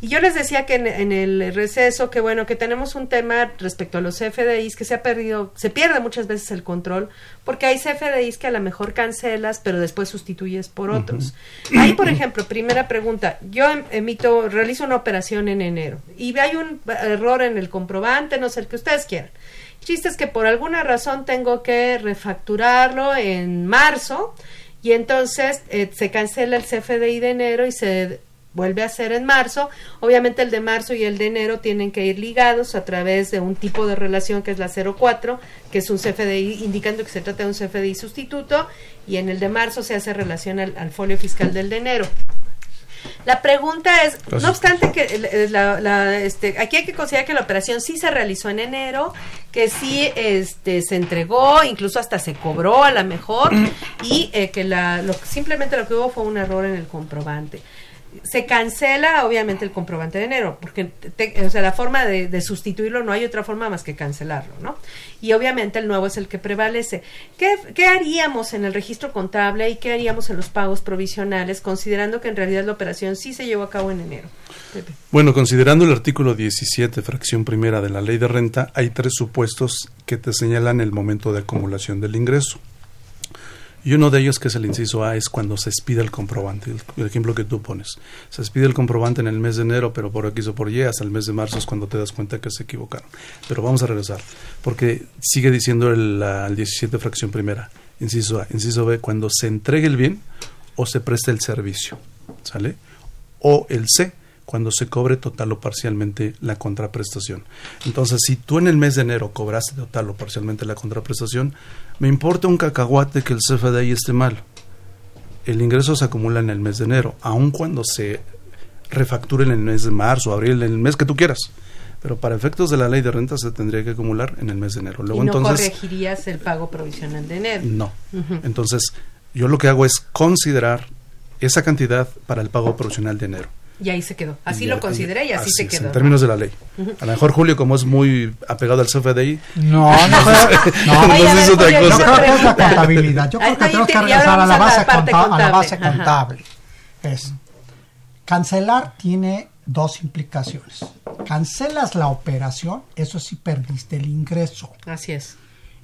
y yo les decía que en, el receso que bueno, que tenemos un tema respecto a los CFDIs que se ha perdido, se pierde muchas veces el control, porque hay CFDIs que a lo mejor cancelas, pero después sustituyes por otros. Ahí, por ejemplo, primera pregunta, yo em, emito, realizo una operación en enero y hay un error en el comprobante, no sé el que ustedes quieran. chiste es que por alguna razón tengo que refacturarlo en marzo y entonces eh, se cancela el CFDI de enero y se vuelve a ser en marzo. Obviamente el de marzo y el de enero tienen que ir ligados a través de un tipo de relación que es la 04, que es un CFDI indicando que se trata de un CFDI sustituto, y en el de marzo se hace relación al, folio fiscal del de enero. La pregunta es, no obstante que este, aquí hay que considerar que la operación sí se realizó en enero, que sí este, se entregó, incluso hasta se cobró a la mejor, y eh, que la, simplemente lo que hubo fue un error en el comprobante se cancela obviamente el comprobante de enero, porque o sea, la forma de, sustituirlo no hay otra forma más que cancelarlo, ¿no? Y obviamente el nuevo es el que prevalece. ¿Qué, ¿Qué, haríamos en el registro contable y qué haríamos en los pagos provisionales, considerando que en realidad la operación sí se llevó a cabo en enero? Bueno, considerando el artículo 17, fracción primera de la ley de renta, hay tres supuestos que te señalan el momento de acumulación del ingreso. Y uno de ellos, que es el inciso A, es cuando se expide el comprobante, el, ejemplo que tú pones. Se expide el comprobante en el mes de enero, pero por X o por Y, hasta el mes de marzo es cuando te das cuenta que se equivocaron. Pero vamos a regresar, porque sigue diciendo el, 17 fracción primera, inciso A. Inciso B, cuando se entregue el bien o se preste el servicio, ¿sale? O el C, cuando se cobre total o parcialmente la contraprestación. Entonces, si tú en el mes de enero cobraste total o parcialmente la contraprestación, me importa un cacahuate que el CFDI esté mal. El ingreso se acumula en el mes de enero, aun cuando se refacture en el mes de marzo, abril, en el mes que tú quieras. Pero para efectos de la ley de renta se tendría que acumular en el mes de enero. Luego, ¿Y no entonces, corregirías el pago provisional de enero? No. Entonces, yo lo que hago es considerar esa cantidad para el pago provisional de enero. Y ahí se quedó. Así lo consideré y así, se quedó. en términos de la ley. A lo mejor Julio, como es muy apegado al CFDI. No, no, no, no, es otra cosa. Yo creo que es la contabilidad. Yo creo que tenemos que regresar a la base, contable. A la base contable. Es cancelar tiene dos implicaciones. Cancelas la operación, eso sí perdiste el ingreso. Así es.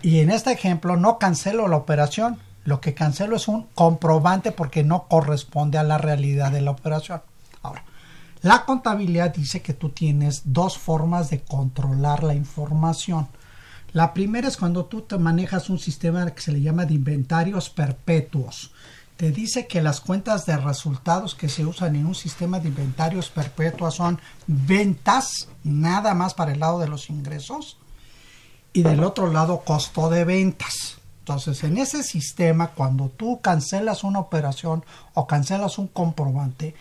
Y en este ejemplo no cancelo la operación, lo que cancelo es un comprobante porque no corresponde a la realidad de la operación. La contabilidad dice que tú tienes dos formas de controlar la información. La primera es cuando tú te manejas un sistema que se le llama de inventarios perpetuos. Te dice que las cuentas de resultados que se usan en un sistema de inventarios perpetuos son ventas, nada más para el lado de los ingresos, y del otro lado costo de ventas. Entonces, en ese sistema, cuando tú cancelas una operación o cancelas un comprobante,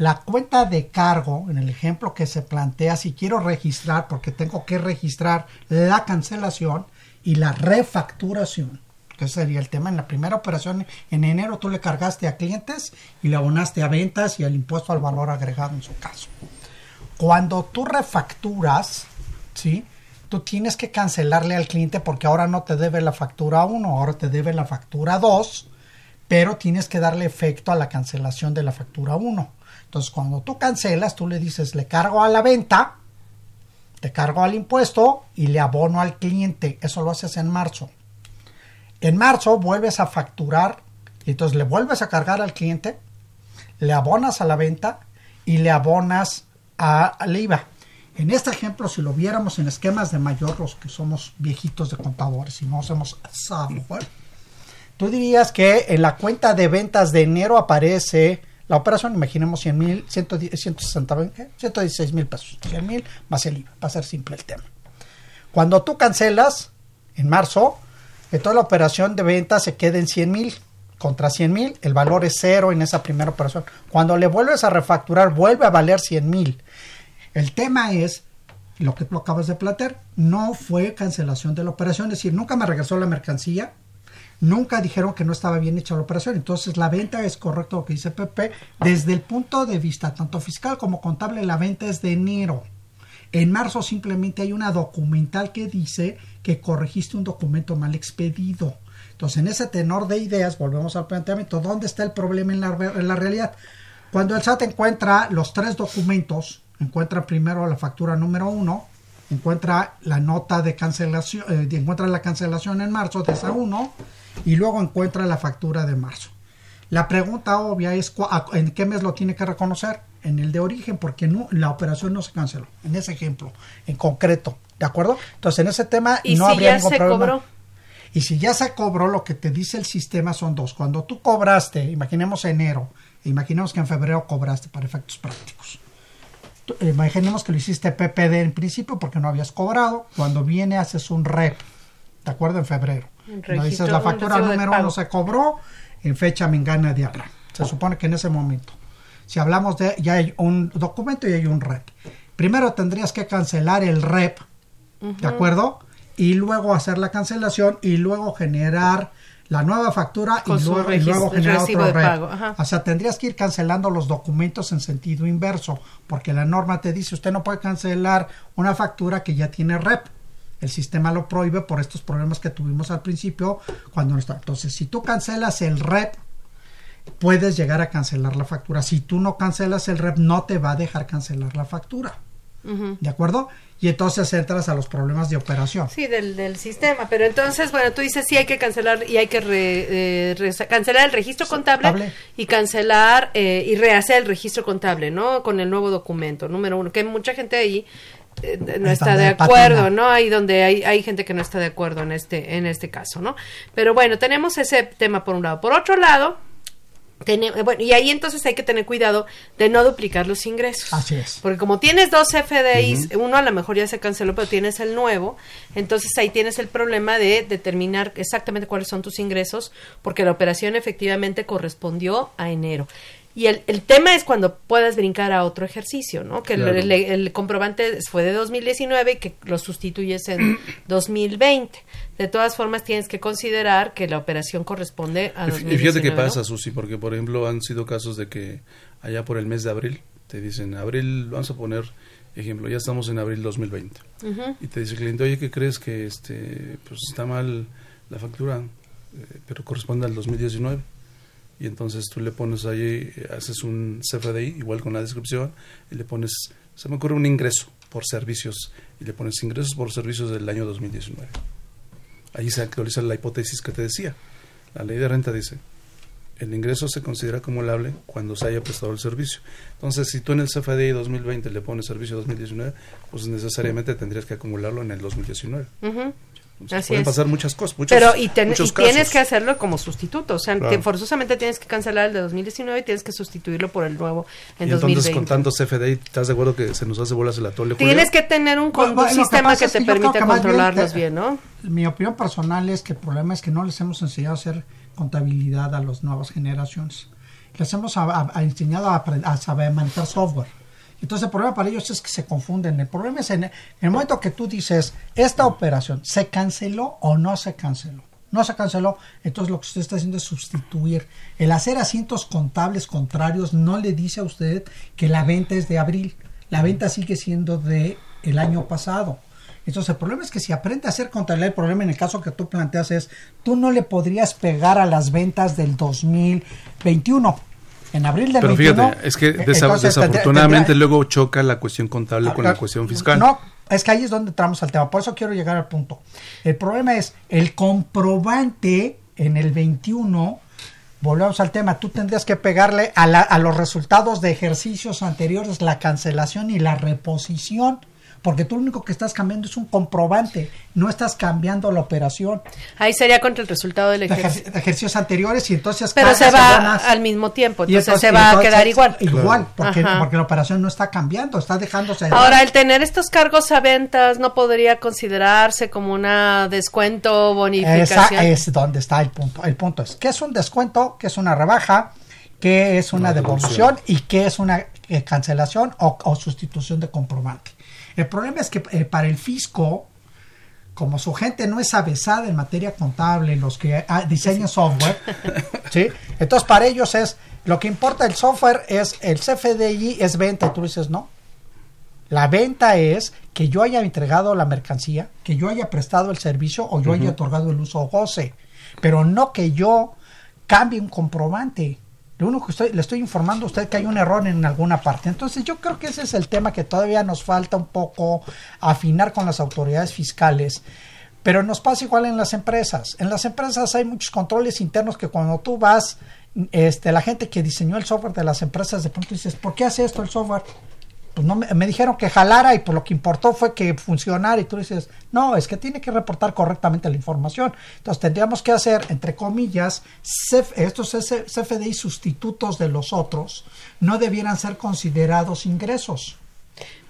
la cuenta de cargo, en el ejemplo que se plantea, si quiero registrar, porque tengo que registrar la cancelación y la refacturación, que sería el tema. En la primera operación, en enero, tú le cargaste a clientes y le abonaste a ventas y al impuesto al valor agregado en su caso. Cuando tú refacturas, ¿sí? tú tienes que cancelarle al cliente porque ahora no te debe la factura 1, ahora te debe la factura 2, pero tienes que darle efecto a la cancelación de la factura 1. Entonces, cuando tú cancelas, tú le dices, le cargo a la venta, te cargo al impuesto y le abono al cliente. Eso lo haces en marzo. En marzo vuelves a facturar y entonces le vuelves a cargar al cliente, le abonas a la venta y le abonas al IVA. En este ejemplo, si lo viéramos en esquemas de mayor, los que somos viejitos de contadores y no hacemos software, tú dirías que en la cuenta de ventas de enero aparece la operación, imaginemos 100 mil, 160, 116 mil pesos, 100 mil más el IVA, va a ser simple el tema. Cuando tú cancelas en marzo, que toda la operación de venta se quede en 100 mil contra 100 mil, el valor es cero en esa primera operación. Cuando le vuelves a refacturar, vuelve a valer 100 mil. El tema es, lo que tú acabas de plantear, no fue cancelación de la operación, es decir, nunca me regresó la mercancía, nunca dijeron que no estaba bien hecha la operación. Entonces, la venta es correcto lo que dice Pepe. Desde el punto de vista tanto fiscal como contable, la venta es de enero. En marzo simplemente hay una documental que dice que corregiste un documento mal expedido. Entonces, en ese tenor de ideas, volvemos al planteamiento, ¿dónde está el problema en la, realidad? Cuando el SAT encuentra los tres documentos, encuentra primero la factura número uno, encuentra la nota de cancelación, eh, encuentra la cancelación en marzo de esa uno y luego encuentra la factura de marzo. La pregunta obvia es en qué mes lo tiene que reconocer, en el de origen, porque no, la operación no se canceló, en ese ejemplo, en concreto, ¿de acuerdo? Entonces en ese tema ¿Y no si habría ya ningún se problema. cobró? Y si ya se cobró, lo que te dice el sistema son dos. Cuando tú cobraste, imaginemos enero, imaginemos que en febrero cobraste para efectos prácticos. Eh, Imaginemos que lo hiciste PPD en principio porque no habías cobrado. Cuando viene haces un REP, ¿de acuerdo? En febrero. No dices la factura número uno se cobró en fecha mengana de habla. Se supone que en ese momento. Si hablamos de, ya hay un documento y hay un REP. Primero tendrías que cancelar el REP, ¿de acuerdo? Y luego hacer la cancelación y luego generar la nueva factura y luego, y luego generar otro REP. O sea, tendrías que ir cancelando los documentos en sentido inverso, porque la norma te dice usted no puede cancelar una factura que ya tiene REP. El sistema lo prohíbe por estos problemas que tuvimos al principio cuando no está. Entonces, si tú cancelas el REP, puedes llegar a cancelar la factura. Si tú no cancelas el REP, no te va a dejar cancelar la factura. ¿De acuerdo? Y entonces entras a los problemas de operación. Sí, del, del sistema. Pero entonces, bueno, tú dices sí hay que cancelar y hay que re- eh, re- cancelar el registro contable Contable. y cancelar eh, y rehacer el registro contable, ¿no? Con el nuevo documento, número uno, que mucha gente ahí eh, no está de patina. acuerdo, ¿no? Ahí donde hay, hay gente que no está de acuerdo en este, en este caso, ¿no? Pero bueno, tenemos ese tema por un lado. Por otro lado, eh, bueno, y ahí entonces hay que tener cuidado de no duplicar los ingresos. Así es. Porque como tienes dos FDIs, uno a lo mejor ya se canceló, pero tienes el nuevo, entonces ahí tienes el problema de determinar exactamente cuáles son tus ingresos, porque la operación efectivamente correspondió a enero. Y el, el tema es cuando puedas brincar a otro ejercicio, ¿no? Que el- Claro. el, el comprobante fue de 2019 y que lo sustituyes en 2020. De todas formas, tienes que considerar que la operación corresponde a Y fí- 2019. Y fíjate qué pasa, Susi, porque por ejemplo han sido casos de que allá por el mes de abril te dicen, abril, vamos a poner ejemplo, ya estamos en abril 2020. Ujú. Y te dice el cliente, oye, ¿qué crees que este pues está mal la factura? Eh, pero corresponde al 2019. Y entonces tú le pones ahí, haces un CFDI, igual con la descripción, y le pones, se me ocurre un ingreso por servicios, y le pones ingresos por servicios del año 2019. Ahí se actualiza la hipótesis que te decía. La ley de renta dice, el ingreso se considera acumulable cuando se haya prestado el servicio. Entonces, si tú en el CFDI 2020 le pones servicio 2019, pues necesariamente tendrías que acumularlo en el 2019. Entonces, Así pueden es. pasar muchas cosas, muchos, Pero y, ten- muchos y tienes casos. que hacerlo como sustituto, o sea, Claro. te- forzosamente tienes que cancelar el de 2019 y tienes que sustituirlo por el nuevo en y entonces 2020. con tanto CFDI, ¿estás de acuerdo que se nos hace bolas el atole? Julio? Tienes que tener un, Bueno, que sistema que es te permita que bien controlarlos te- bien, ¿no? Mi opinión personal es que el problema es que no les hemos enseñado a hacer contabilidad a las nuevas generaciones. Les hemos a- a- a enseñado a saber manejar software. Entonces el problema para ellos es que se confunden. El problema es en el, en el momento que tú dices, esta operación se canceló o no se canceló. No se canceló, entonces lo que usted está haciendo es sustituir. El hacer asientos contables contrarios no le dice a usted que la venta es de abril. La venta sigue siendo de el año pasado. Entonces el problema es que si aprende a hacer contabilidad, el problema en el caso que tú planteas es, tú no le podrías pegar a las ventas del 2021. En abril del Pero 21, fíjate, es que eh, desa- entonces tendría- desafortunadamente luego choca la cuestión contable con la cuestión fiscal. no, es que ahí es donde entramos al tema. Por eso quiero llegar al punto. El problema es el comprobante en el 21. Volvemos al tema. Tú tendrías que pegarle a, la- a los resultados de ejercicios anteriores la cancelación y la reposición. Porque tú lo único que estás cambiando es un comprobante. No estás cambiando la operación Ahí sería contra el resultado del de, ejercicio. ejer- de ejercicios anteriores y entonces Pero se va al mismo tiempo, Y entonces se va a quedar igual. Igual, porque, porque la operación no está cambiando, está dejándose. de Ahora, el tener estos cargos a ventas no podría considerarse como una descuento bonificación. Esa es donde está el punto. El punto es, ¿qué es un descuento? ¿Qué es una rebaja? ¿Qué es una devolución? ¿Y qué es una eh, cancelación o, o sustitución de comprobante? El problema es que eh, para el fisco, como su gente no es avesada en materia contable, los que ah, diseñan software, ¿sí? Entonces para ellos es, lo que importa el software es, el CFDI es venta, y tú dices, no, la venta es que yo haya entregado la mercancía, que yo haya prestado el servicio o yo haya otorgado el uso o goce, pero no que yo cambie un comprobante. Lo único que estoy, le estoy informando a usted que hay un error en alguna parte. Entonces yo creo que ese es el tema que todavía nos falta un poco afinar con las autoridades fiscales. Pero nos pasa igual en las empresas. En las empresas hay muchos controles internos que cuando tú vas, este, la gente que diseñó el software de las empresas de pronto dices, ¿por qué hace esto el software? Pues no me, dijeron que jalara y por lo que importó fue que funcionara y tú dices, no, es que tiene que reportar correctamente la información. Entonces tendríamos que hacer, entre comillas, estos CFDI sustitutos de los otros no debieran ser considerados ingresos.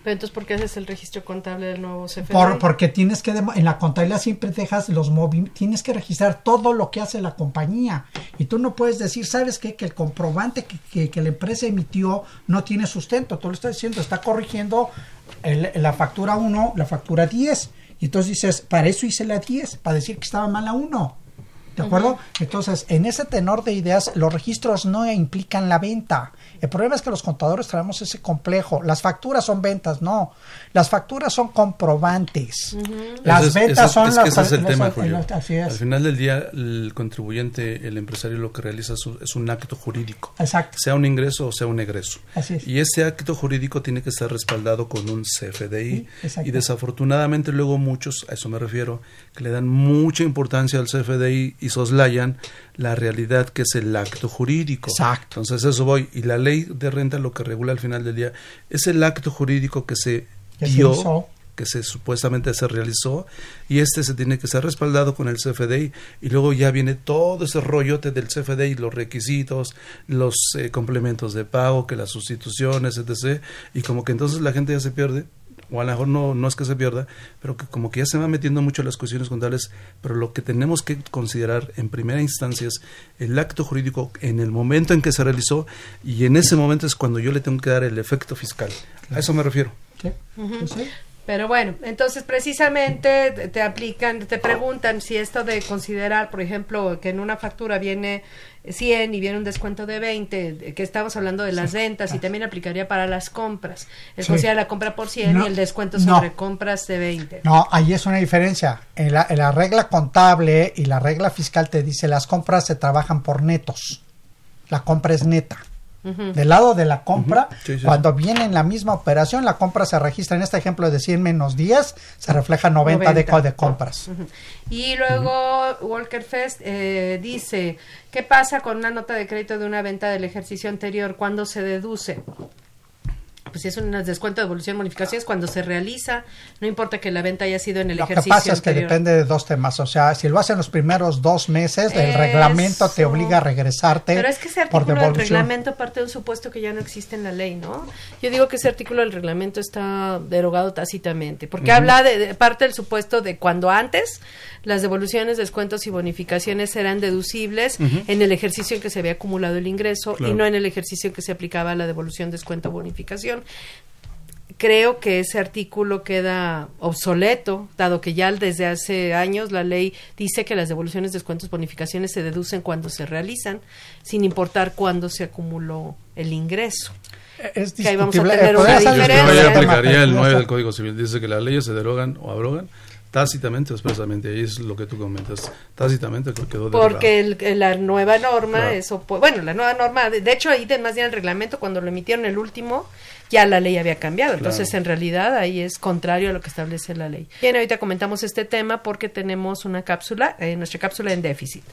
Pero entonces, ¿por qué haces el registro contable del nuevo CFDI? Por- porque tienes que, en la contabilidad siempre dejas los movimientos, tienes que registrar todo lo que hace la compañía. Y tú no puedes decir, ¿sabes qué? Que el comprobante que, que- que la empresa emitió no tiene sustento. Tú lo estás diciendo, está corrigiendo el- la factura 1, la factura 10. Y entonces dices, para eso hice la 10, para decir que estaba mal la 1. ¿De acuerdo? Entonces, en ese tenor de ideas, los registros no implican la venta. El problema es que los contadores traemos ese complejo. Las facturas son ventas, no. Las facturas son comprobantes. Las es- ventas son es las... que ese es el las- tema, las- Julio. Así es. Al final del día, el contribuyente, el empresario, lo que realiza es un- es un acto jurídico. Exacto. Sea un ingreso o sea un egreso. Así es. Y ese acto jurídico tiene que estar respaldado con un CFDI. Sí, exacto. y desafortunadamente luego muchos, a eso me refiero, que le dan mucha importancia al CFDI y soslayan la realidad que es el acto jurídico. Exacto. Entonces eso voy. Y la ley de renta lo que regula al final del día es el acto jurídico que se Que dio que se supuestamente se realizó y este se tiene que ser respaldado con el CFDI y luego ya viene todo ese rollote del CFDI, los requisitos, los eh, complementos de pago, que las sustituciones, etc. Y como que entonces la gente ya se pierde o a lo mejor no, no es que se pierda, pero que como que ya se va metiendo mucho en las cuestiones contables, pero lo que tenemos que considerar en primera instancia es el acto jurídico en el momento en que se realizó y en ese momento es cuando yo le tengo que dar el efecto fiscal. A eso me refiero. Ujú. Pues Pero bueno, entonces precisamente te- aplican, te preguntan si esto de considerar, por ejemplo, que en una factura viene 100 y viene un descuento de 20, de- que estamos hablando de las ventas y también aplicaría para las compras. Es Sí. considerar la compra por 100 No, y el descuento no. sobre compras de 20. No, ahí es una diferencia. En la, en la regla contable y la regla fiscal te dice las compras se trabajan por netos. La compra es neta. Del lado de la compra, Ujú. Sí, sí, cuando viene en la misma operación, la compra se registra en este ejemplo de 100 menos 10, se refleja 90, De, 90. co- de compras. Y luego Walker Fest eh, dice, ¿qué pasa con una nota de crédito de una venta del ejercicio anterior? ¿Cuándo se deduce? Pues si es un descuento de evolución bonificación es cuando se realiza, no importa que la venta haya sido en el Lo que ejercicio pasa es que anterior. depende de dos temas. O sea, si lo hacen los primeros dos meses, el Eso. reglamento te obliga a regresarte Pero es que ese artículo del reglamento parte de un supuesto que ya no existe en la ley, ¿no? Yo digo que ese artículo del reglamento está derogado tácitamente, porque habla de, de- parte del supuesto de cuando antes las devoluciones, descuentos y bonificaciones eran deducibles en el ejercicio en que se había acumulado el ingreso Claro. y no en el ejercicio en que se aplicaba la devolución, descuento, bonificación. Creo que ese artículo queda obsoleto, dado que ya desde hace años la ley dice que las devoluciones, descuentos, bonificaciones se deducen cuando se realizan, sin importar cuándo se acumuló el ingreso. es que ahí vamos a tener una diferencia. Yo aplicaría el no 9 sé. del Código Civil. Dice que las leyes se derogan o abrogan tácitamente o expresamente. Ahí es lo que tú comentas. Tácitamente quedó derogado. Porque el- la nueva norma Claro. es bueno, la nueva norma, de, de hecho ahí más bien el reglamento cuando lo emitieron el último ya la ley había cambiado, entonces Claro. en realidad ahí es contrario a lo que establece la ley. Bien, ahorita comentamos este tema porque tenemos una cápsula, eh, nuestra cápsula en déficit.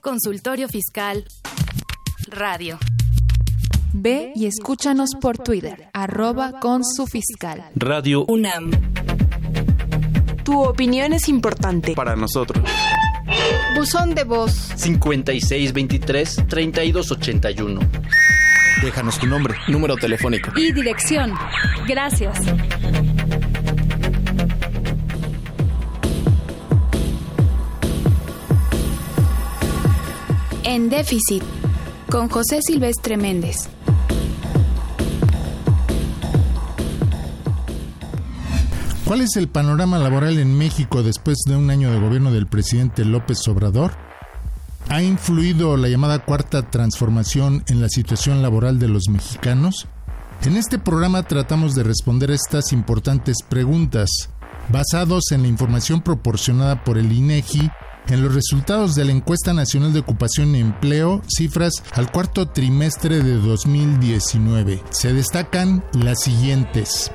Consultorio Fiscal Radio. Ve y escúchanos por Twitter, arroba con su fiscal. Radio UNAM. Tu opinión es importante. para nosotros. Buzón de voz. 5623-3281. Déjanos tu nombre, número telefónico. Y dirección. Gracias. En déficit. Con José Silvestre Méndez. ¿Cuál es el panorama laboral en México después de un año de gobierno del presidente López Obrador? ¿Ha influido la llamada cuarta transformación en la situación laboral de los mexicanos? En este programa tratamos de responder estas importantes preguntas, basados en la información proporcionada por el INEGI en los resultados de la encuesta nacional de ocupación y empleo, cifras al cuarto trimestre de 2019. Se destacan las siguientes.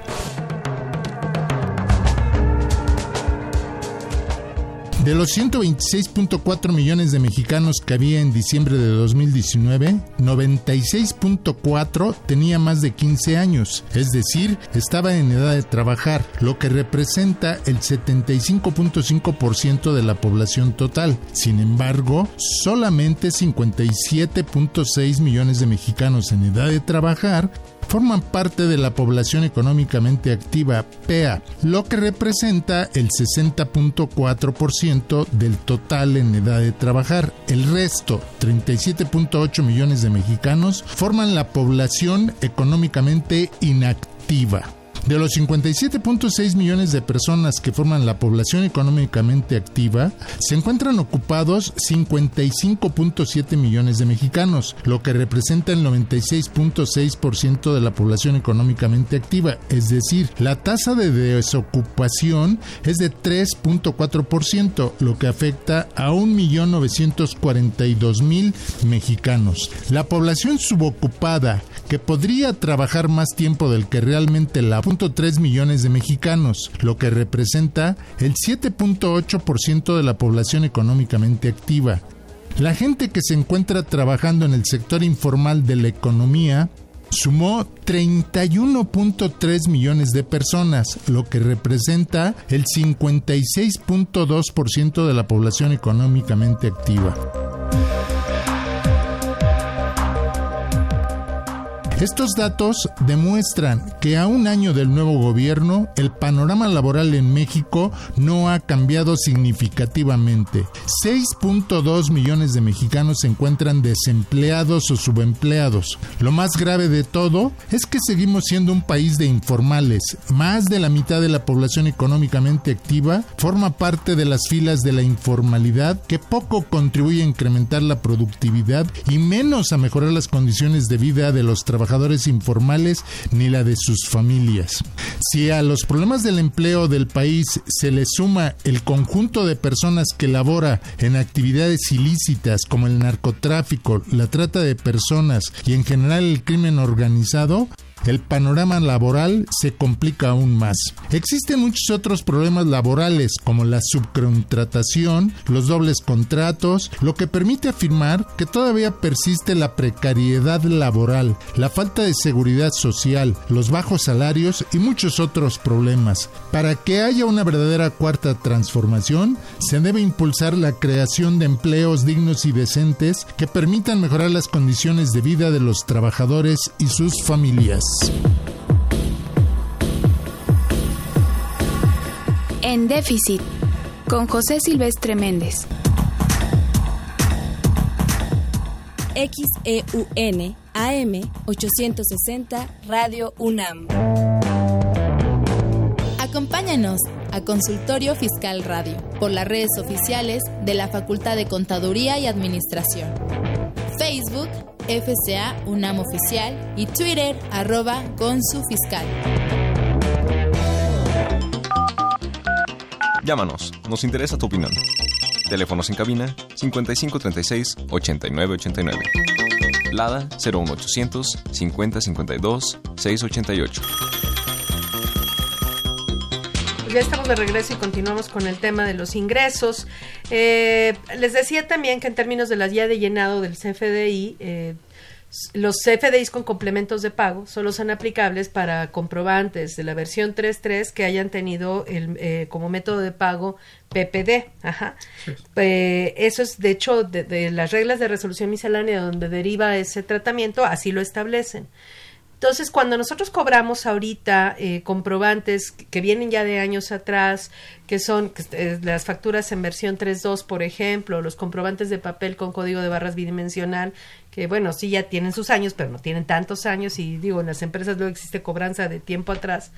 De los 126.4 millones de mexicanos que había en diciembre de 2019, 96.4 tenía más de 15 años, es decir, estaba en edad de trabajar, lo que representa el 75.5% de la población total. Sin embargo, solamente 57.6 millones de mexicanos en edad de trabajar forman parte de la población económicamente activa PEA, lo que representa el 60.4% del total en edad de trabajar. El resto, 37.8 millones de mexicanos, forman la población económicamente inactiva. De los 57.6 millones de personas que forman la población económicamente activa, se encuentran ocupados 55.7 millones de mexicanos, lo que representa el 96.6% de la población económicamente activa, es decir, la tasa de desocupación es de 3.4%, lo que afecta a 1.942.000 mexicanos. La población subocupada, que podría trabajar más tiempo del que realmente la 3 millones de mexicanos, lo que representa el 7.8% de la población económicamente activa. La gente que se encuentra trabajando en el sector informal de la economía sumó 31.3 millones de personas, lo que representa el 56.2% de la población económicamente activa. Estos datos demuestran que a un año del nuevo gobierno, el panorama laboral en México no ha cambiado significativamente. 6.2 millones de mexicanos se encuentran desempleados o subempleados. Lo más grave de todo es que seguimos siendo un país de informales. Más de la mitad de la población económicamente activa forma parte de las filas de la informalidad que poco contribuye a incrementar la productividad y menos a mejorar las condiciones de vida de los trabajadores informales ni la de sus familias. Si a los problemas del empleo del país se le suma el conjunto de personas que labora en actividades ilícitas como el narcotráfico, la trata de personas y en general el crimen organizado, el panorama laboral se complica aún más. Existen muchos otros problemas laborales como la subcontratación, los dobles contratos, lo que permite afirmar que todavía persiste la precariedad laboral, la falta de seguridad social, los bajos salarios y muchos otros problemas. Para que haya una verdadera cuarta transformación, se debe impulsar la creación de empleos dignos y decentes que permitan mejorar las condiciones de vida de los trabajadores y sus familias. En déficit. Con José Silvestre Méndez. XEUN AM 860 Radio UNAM. Acompáñanos a Consultorio Fiscal Radio por las redes oficiales de la Facultad de Contaduría y Administración. Facebook, FCA UNAM Oficial y Twitter, arroba Consu Fiscal. Llámanos, nos interesa tu opinión. Teléfonos en cabina 5536 8989. Lada 01800 5052 688. Ya estamos de regreso y continuamos con el tema de los ingresos. Eh, les decía también que en términos de la guía de llenado del CFDI, eh, los CFDIs con complementos de pago solo son aplicables para comprobantes de la versión 3.3 que hayan tenido el, eh, como método de pago PPD. Ajá. Eh, eso es, de hecho, de, de, las reglas de resolución miscelánea donde deriva ese tratamiento, así lo establecen. Entonces, cuando nosotros cobramos ahorita eh, comprobantes que vienen ya de años atrás, que son eh, las facturas en versión 3.2, por ejemplo, los comprobantes de papel con código de barras bidimensional, que bueno, sí ya tienen sus años, pero no tienen tantos años y digo, en las empresas luego existe cobranza de tiempo atrás.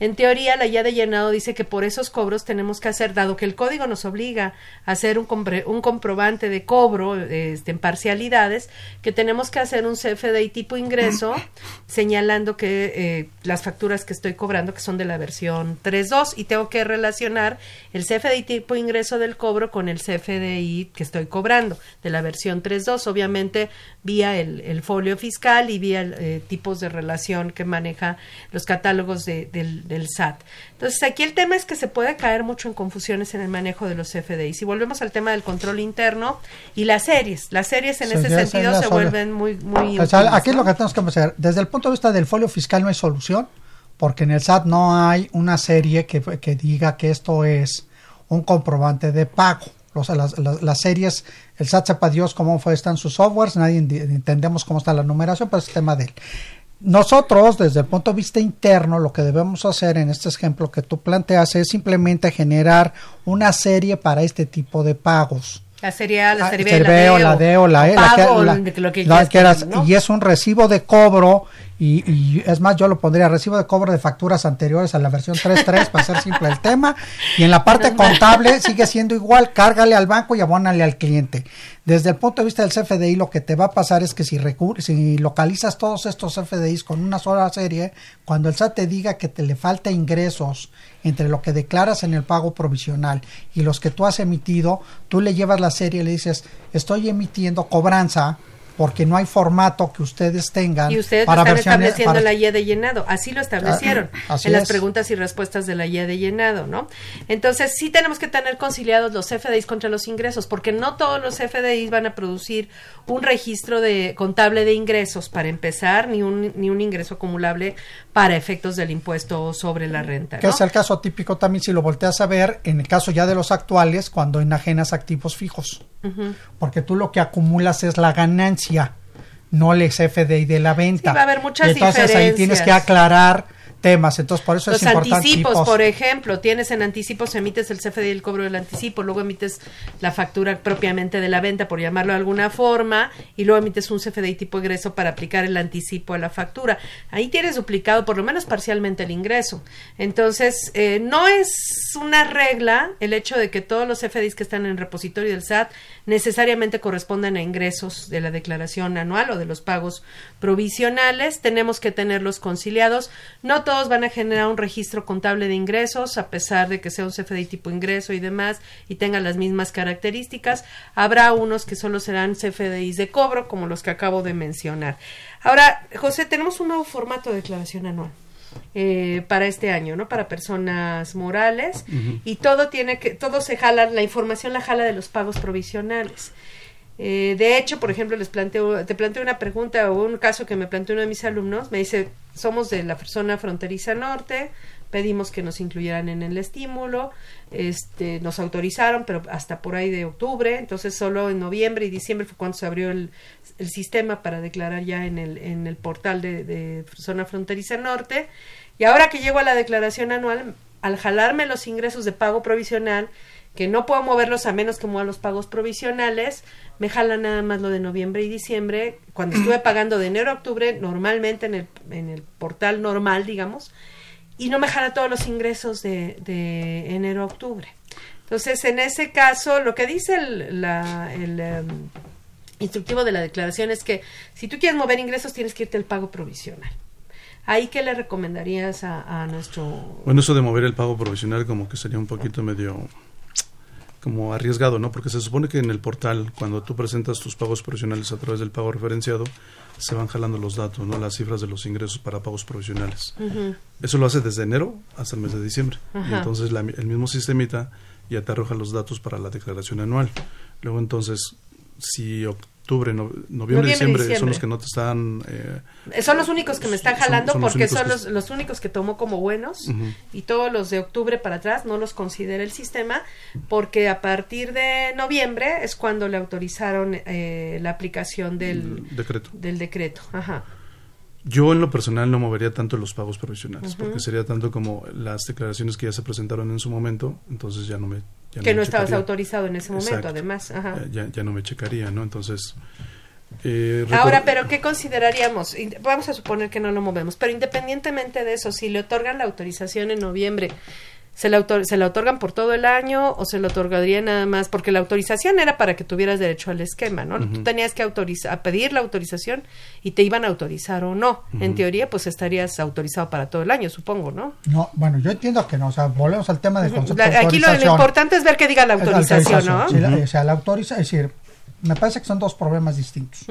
En teoría, la guía de llenado dice que por esos cobros tenemos que hacer, dado que el código nos obliga a hacer un, un comprobante de cobro este, en parcialidades, que tenemos que hacer un CFDI tipo ingreso, señalando que eh, las facturas que estoy cobrando, que son de la versión 3.2, y tengo que relacionar el CFDI tipo ingreso del cobro con el CFDI que estoy cobrando de la versión 3.2, obviamente vía el, el, folio fiscal y vía eh, tipos de relación que maneja los catálogos de, del del SAT. Entonces, aquí el tema es que se puede caer mucho en confusiones en el manejo de los CFDIs. Y volvemos al tema del control interno y las series. Las series en ese sentido se vuelven muy... muy o sea, aquí es lo que tenemos que hacer. Desde el punto de vista del folio fiscal no hay solución, porque en el SAT no hay una serie que, que diga que esto es un comprobante de pago. O sea, las, las, las, series, el SAT sepa Dios cómo fue, están sus softwares, nadie entendemos cómo está la numeración, pero es tema de él. Nosotros, desde el punto de vista interno, lo que debemos hacer en este ejemplo que tú planteas es simplemente generar una serie para este tipo de pagos. La serie A, la serie B, la, la D o la E. La que, la, lo que la, que eras, ¿no? Y es un recibo de cobro y, y, es más, yo lo pondría recibo de cobro de facturas anteriores a la versión 3.3 para ser simple el tema. Y en la parte contable sigue siendo igual, cárgale al banco y abónale al cliente. Desde el punto de vista del CFDI, lo que te va a pasar es que si, si localizas todos estos CFDIs con una sola serie, cuando el SAT te diga que te le falta ingresos entre lo que declaras en el pago provisional y los que tú has emitido, tú le llevas la serie y le dices, estoy emitiendo cobranza porque no hay formato que ustedes tengan. Y ustedes para lo están estableciendo para... la guía de llenado, así lo establecieron ah, así en es. las preguntas y respuestas de la guía de llenado, ¿no? Entonces sí tenemos que tener conciliados los FDIs contra los ingresos, porque no todos los FDIs van a producir un registro de contable de ingresos para empezar, ni un, ni un ingreso acumulable para efectos del impuesto sobre la renta. ¿no? Que es el caso típico también si lo volteas a ver, en el caso ya de los actuales, cuando enajenas activos fijos. Uh -huh. Porque tú lo que acumulas es la ganancia, no el FDI de la venta. Sí, va a haber muchas entonces diferencias. ahí tienes que aclarar temas, entonces por eso los es importante. anticipos, tipos. por ejemplo, tienes en anticipos, emites el CFDI el cobro del anticipo, luego emites la factura propiamente de la venta, por llamarlo de alguna forma, y luego emites un CFDI tipo ingreso para aplicar el anticipo a la factura. Ahí tienes duplicado por lo menos parcialmente el ingreso. Entonces, eh, no es una regla el hecho de que todos los CFDIs que están en el repositorio del SAT necesariamente correspondan a ingresos de la declaración anual o de los pagos provisionales. Tenemos que tenerlos conciliados. No todos van a generar un registro contable de ingresos, a pesar de que sea un CFDI tipo ingreso y demás, y tenga las mismas características. Habrá unos que solo serán CFDIs de cobro, como los que acabo de mencionar. Ahora, José, tenemos un nuevo formato de declaración anual. Eh, para este año, ¿no? Para personas morales uh -huh. y todo tiene que, todo se jala, la información la jala de los pagos provisionales. Eh, de hecho, por ejemplo, les planteo, te planteo una pregunta o un caso que me planteó uno de mis alumnos. Me dice, somos de la zona fronteriza norte, pedimos que nos incluyeran en el estímulo, este, nos autorizaron, pero hasta por ahí de octubre, entonces solo en noviembre y diciembre fue cuando se abrió el, sistema para declarar ya en el, en el portal de zona fronteriza norte. Y ahora que llego a la declaración anual, al jalarme los ingresos de pago provisional, que no puedo moverlos a menos que mueva los pagos provisionales, me jala nada más lo de noviembre y diciembre, cuando estuve pagando de enero a octubre normalmente en el, en el portal normal, digamos, y no me jala todos los ingresos de, de enero a octubre. Entonces, en ese caso, lo que dice el, la, el em, instructivo de la declaración es que si tú quieres mover ingresos, tienes que irte al pago provisional. ¿Ahí qué le recomendarías a, a nuestro...? Bueno, eso de mover el pago provisional como que sería un poquito medio como arriesgado, ¿no? Porque se supone que en el portal, cuando tú presentas tus pagos provisionales a través del pago referenciado, se van jalando los datos, ¿no? Las cifras de los ingresos para pagos provisionales. Eso lo hace desde enero hasta el mes de diciembre. Y entonces el mismo sistemita ya te arroja los datos para la declaración anual. Luego entonces, si octubre, noviembre, diciembre, son los que no te están... Eh, son los únicos que me están jalando porque son los, los, únicos que tomó como buenos y todos los de octubre para atrás no los considera el sistema porque a partir de noviembre es cuando le autorizaron eh, la aplicación del decreto. Del decreto. Ajá. Yo en lo personal no movería tanto los pagos provisionales, porque sería tanto como las declaraciones que ya se presentaron en su momento, entonces ya no me que no, estabas autorizado en ese momento, además. Ya, ya, no me checaría, ¿no? Entonces... Eh, Ahora, pero ¿qué consideraríamos? Vamos a suponer que no lo movemos, pero independientemente de eso, si le otorgan la autorización en noviembre, ¿se la, ¿se la otorgan por todo el año o se le otorgaría nada más? Porque la autorización era para que tuvieras derecho al esquema, ¿no? Tú tenías que autorizar, pedir la autorización y te iban a autorizar o no. En teoría, pues estarías autorizado para todo el año, supongo, ¿no? No, bueno, yo entiendo que no, o sea, volvemos al tema del concepto de Aquí lo, importante es ver que diga la autorización, ¿no? o sea, la autoriza, es decir, me parece que son dos problemas distintos.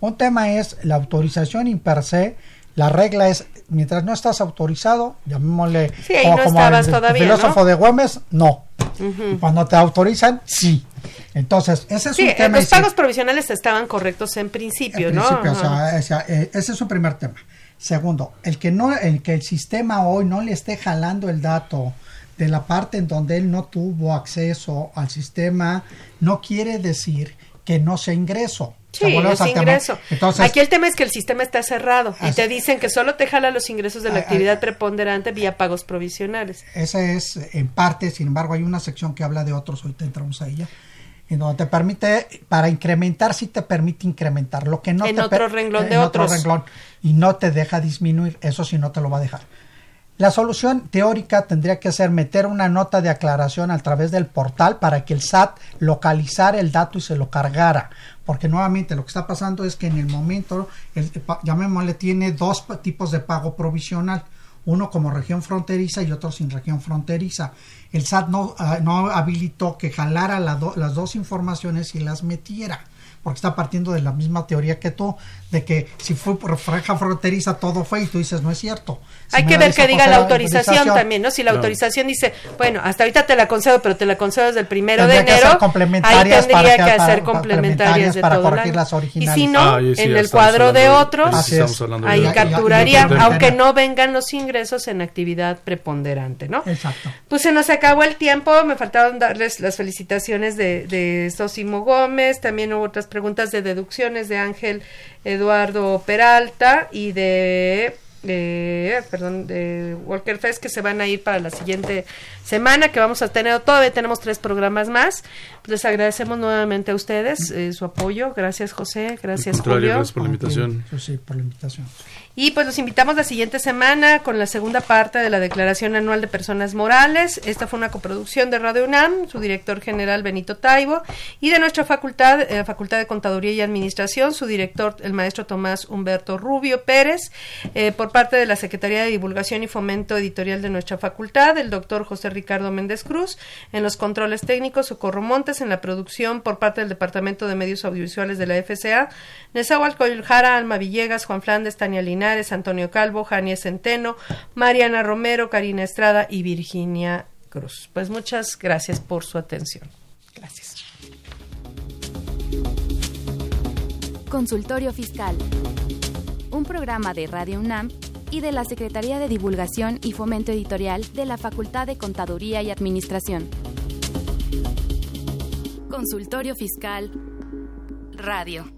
Un tema es la autorización in per se, la regla es, mientras no estás autorizado, llamémosle sí, no como el, todavía, filósofo de Güemes, no. Cuando te autorizan, sí. Entonces, ese es sí, un tema. Los pagos provisionales estaban correctos en principio, en ¿no? Principio, o sea, eh, ese es un primer tema. Segundo, el que no, el que el sistema hoy no le esté jalando el dato de la parte en donde él no tuvo acceso al sistema, no quiere decir que no sea ingreso. Sí, es ingreso. Aquí el tema es que el sistema está cerrado y te dicen que solo te jala los ingresos de la actividad preponderante vía pagos provisionales. Esa es en parte, sin embargo, hay una sección que habla de otros, ahorita entramos a ella, en donde te permite, para incrementar, sí te permite incrementar. Lo que no en te otro renglón en de otro otros. renglón y no te deja disminuir, eso sí no te lo va a dejar. La solución teórica tendría que ser meter una nota de aclaración a través del portal para que el SAT localizara el dato y se lo cargara. Porque nuevamente lo que está pasando es que en el momento, el, llamémosle, tiene dos tipos de pago provisional. Uno como región fronteriza y otro sin región fronteriza. El SAT no, uh, no habilitó que jalara las dos informaciones y las metiera porque está partiendo de la misma teoría que tú, de que si fue por franja fronteriza todo fue y tú dices no es cierto. Si Hay que ver que diga la autorización, autorización, también, ¿no? Si la no. autorización dice, bueno, hasta ahorita te la concedo, pero te la concedo desde el primero tendría de enero, ahí tendría que, que hacer complementarias de para todo corregir el las originales. Y si no, ah, sí, en el cuadro de, otros, de, ahí de capturaría, aunque no vengan los ingresos en actividad preponderante, ¿no? Exacto. Pues se nos acabó el tiempo, me faltaron darles las felicitaciones de, de Sosimo Gómez, también hubo otras preguntas de deducciones de Ángel Eduardo Peralta y de eh, perdón, de Walker Fest que se van a ir para la siguiente semana que vamos a tener, todavía tenemos tres programas más. Les agradecemos nuevamente a ustedes eh, su apoyo. Gracias José, gracias Julio. Gracias por la invitación. Sí, por la invitación. Y pues los invitamos la siguiente semana con la segunda parte de la Declaración Anual de Personas Morales. Esta fue una coproducción de Radio UNAM, su director general Benito Taibo, y de nuestra facultad, eh, Facultad de Contaduría y Administración, su director, el maestro Tomás Humberto Rubio Pérez, eh, por parte de la Secretaría de Divulgación y Fomento Editorial de nuestra facultad, el doctor José Ricardo Méndez Cruz, en los controles técnicos, Socorro Montes, en la producción por parte del Departamento de Medios Audiovisuales de la FCA, Nezahualcóyotl Jara, Alma Villegas, Juan Flandes, Tania Linares, Antonio Calvo, Jania Centeno, Mariana Romero, Karina Estrada y Virginia Cruz. Pues muchas gracias por su atención. Gracias. Consultorio Fiscal. Un programa de Radio UNAM y de la Secretaría de Divulgación y Fomento Editorial de la Facultad de Contaduría y Administración. Consultorio Fiscal Radio.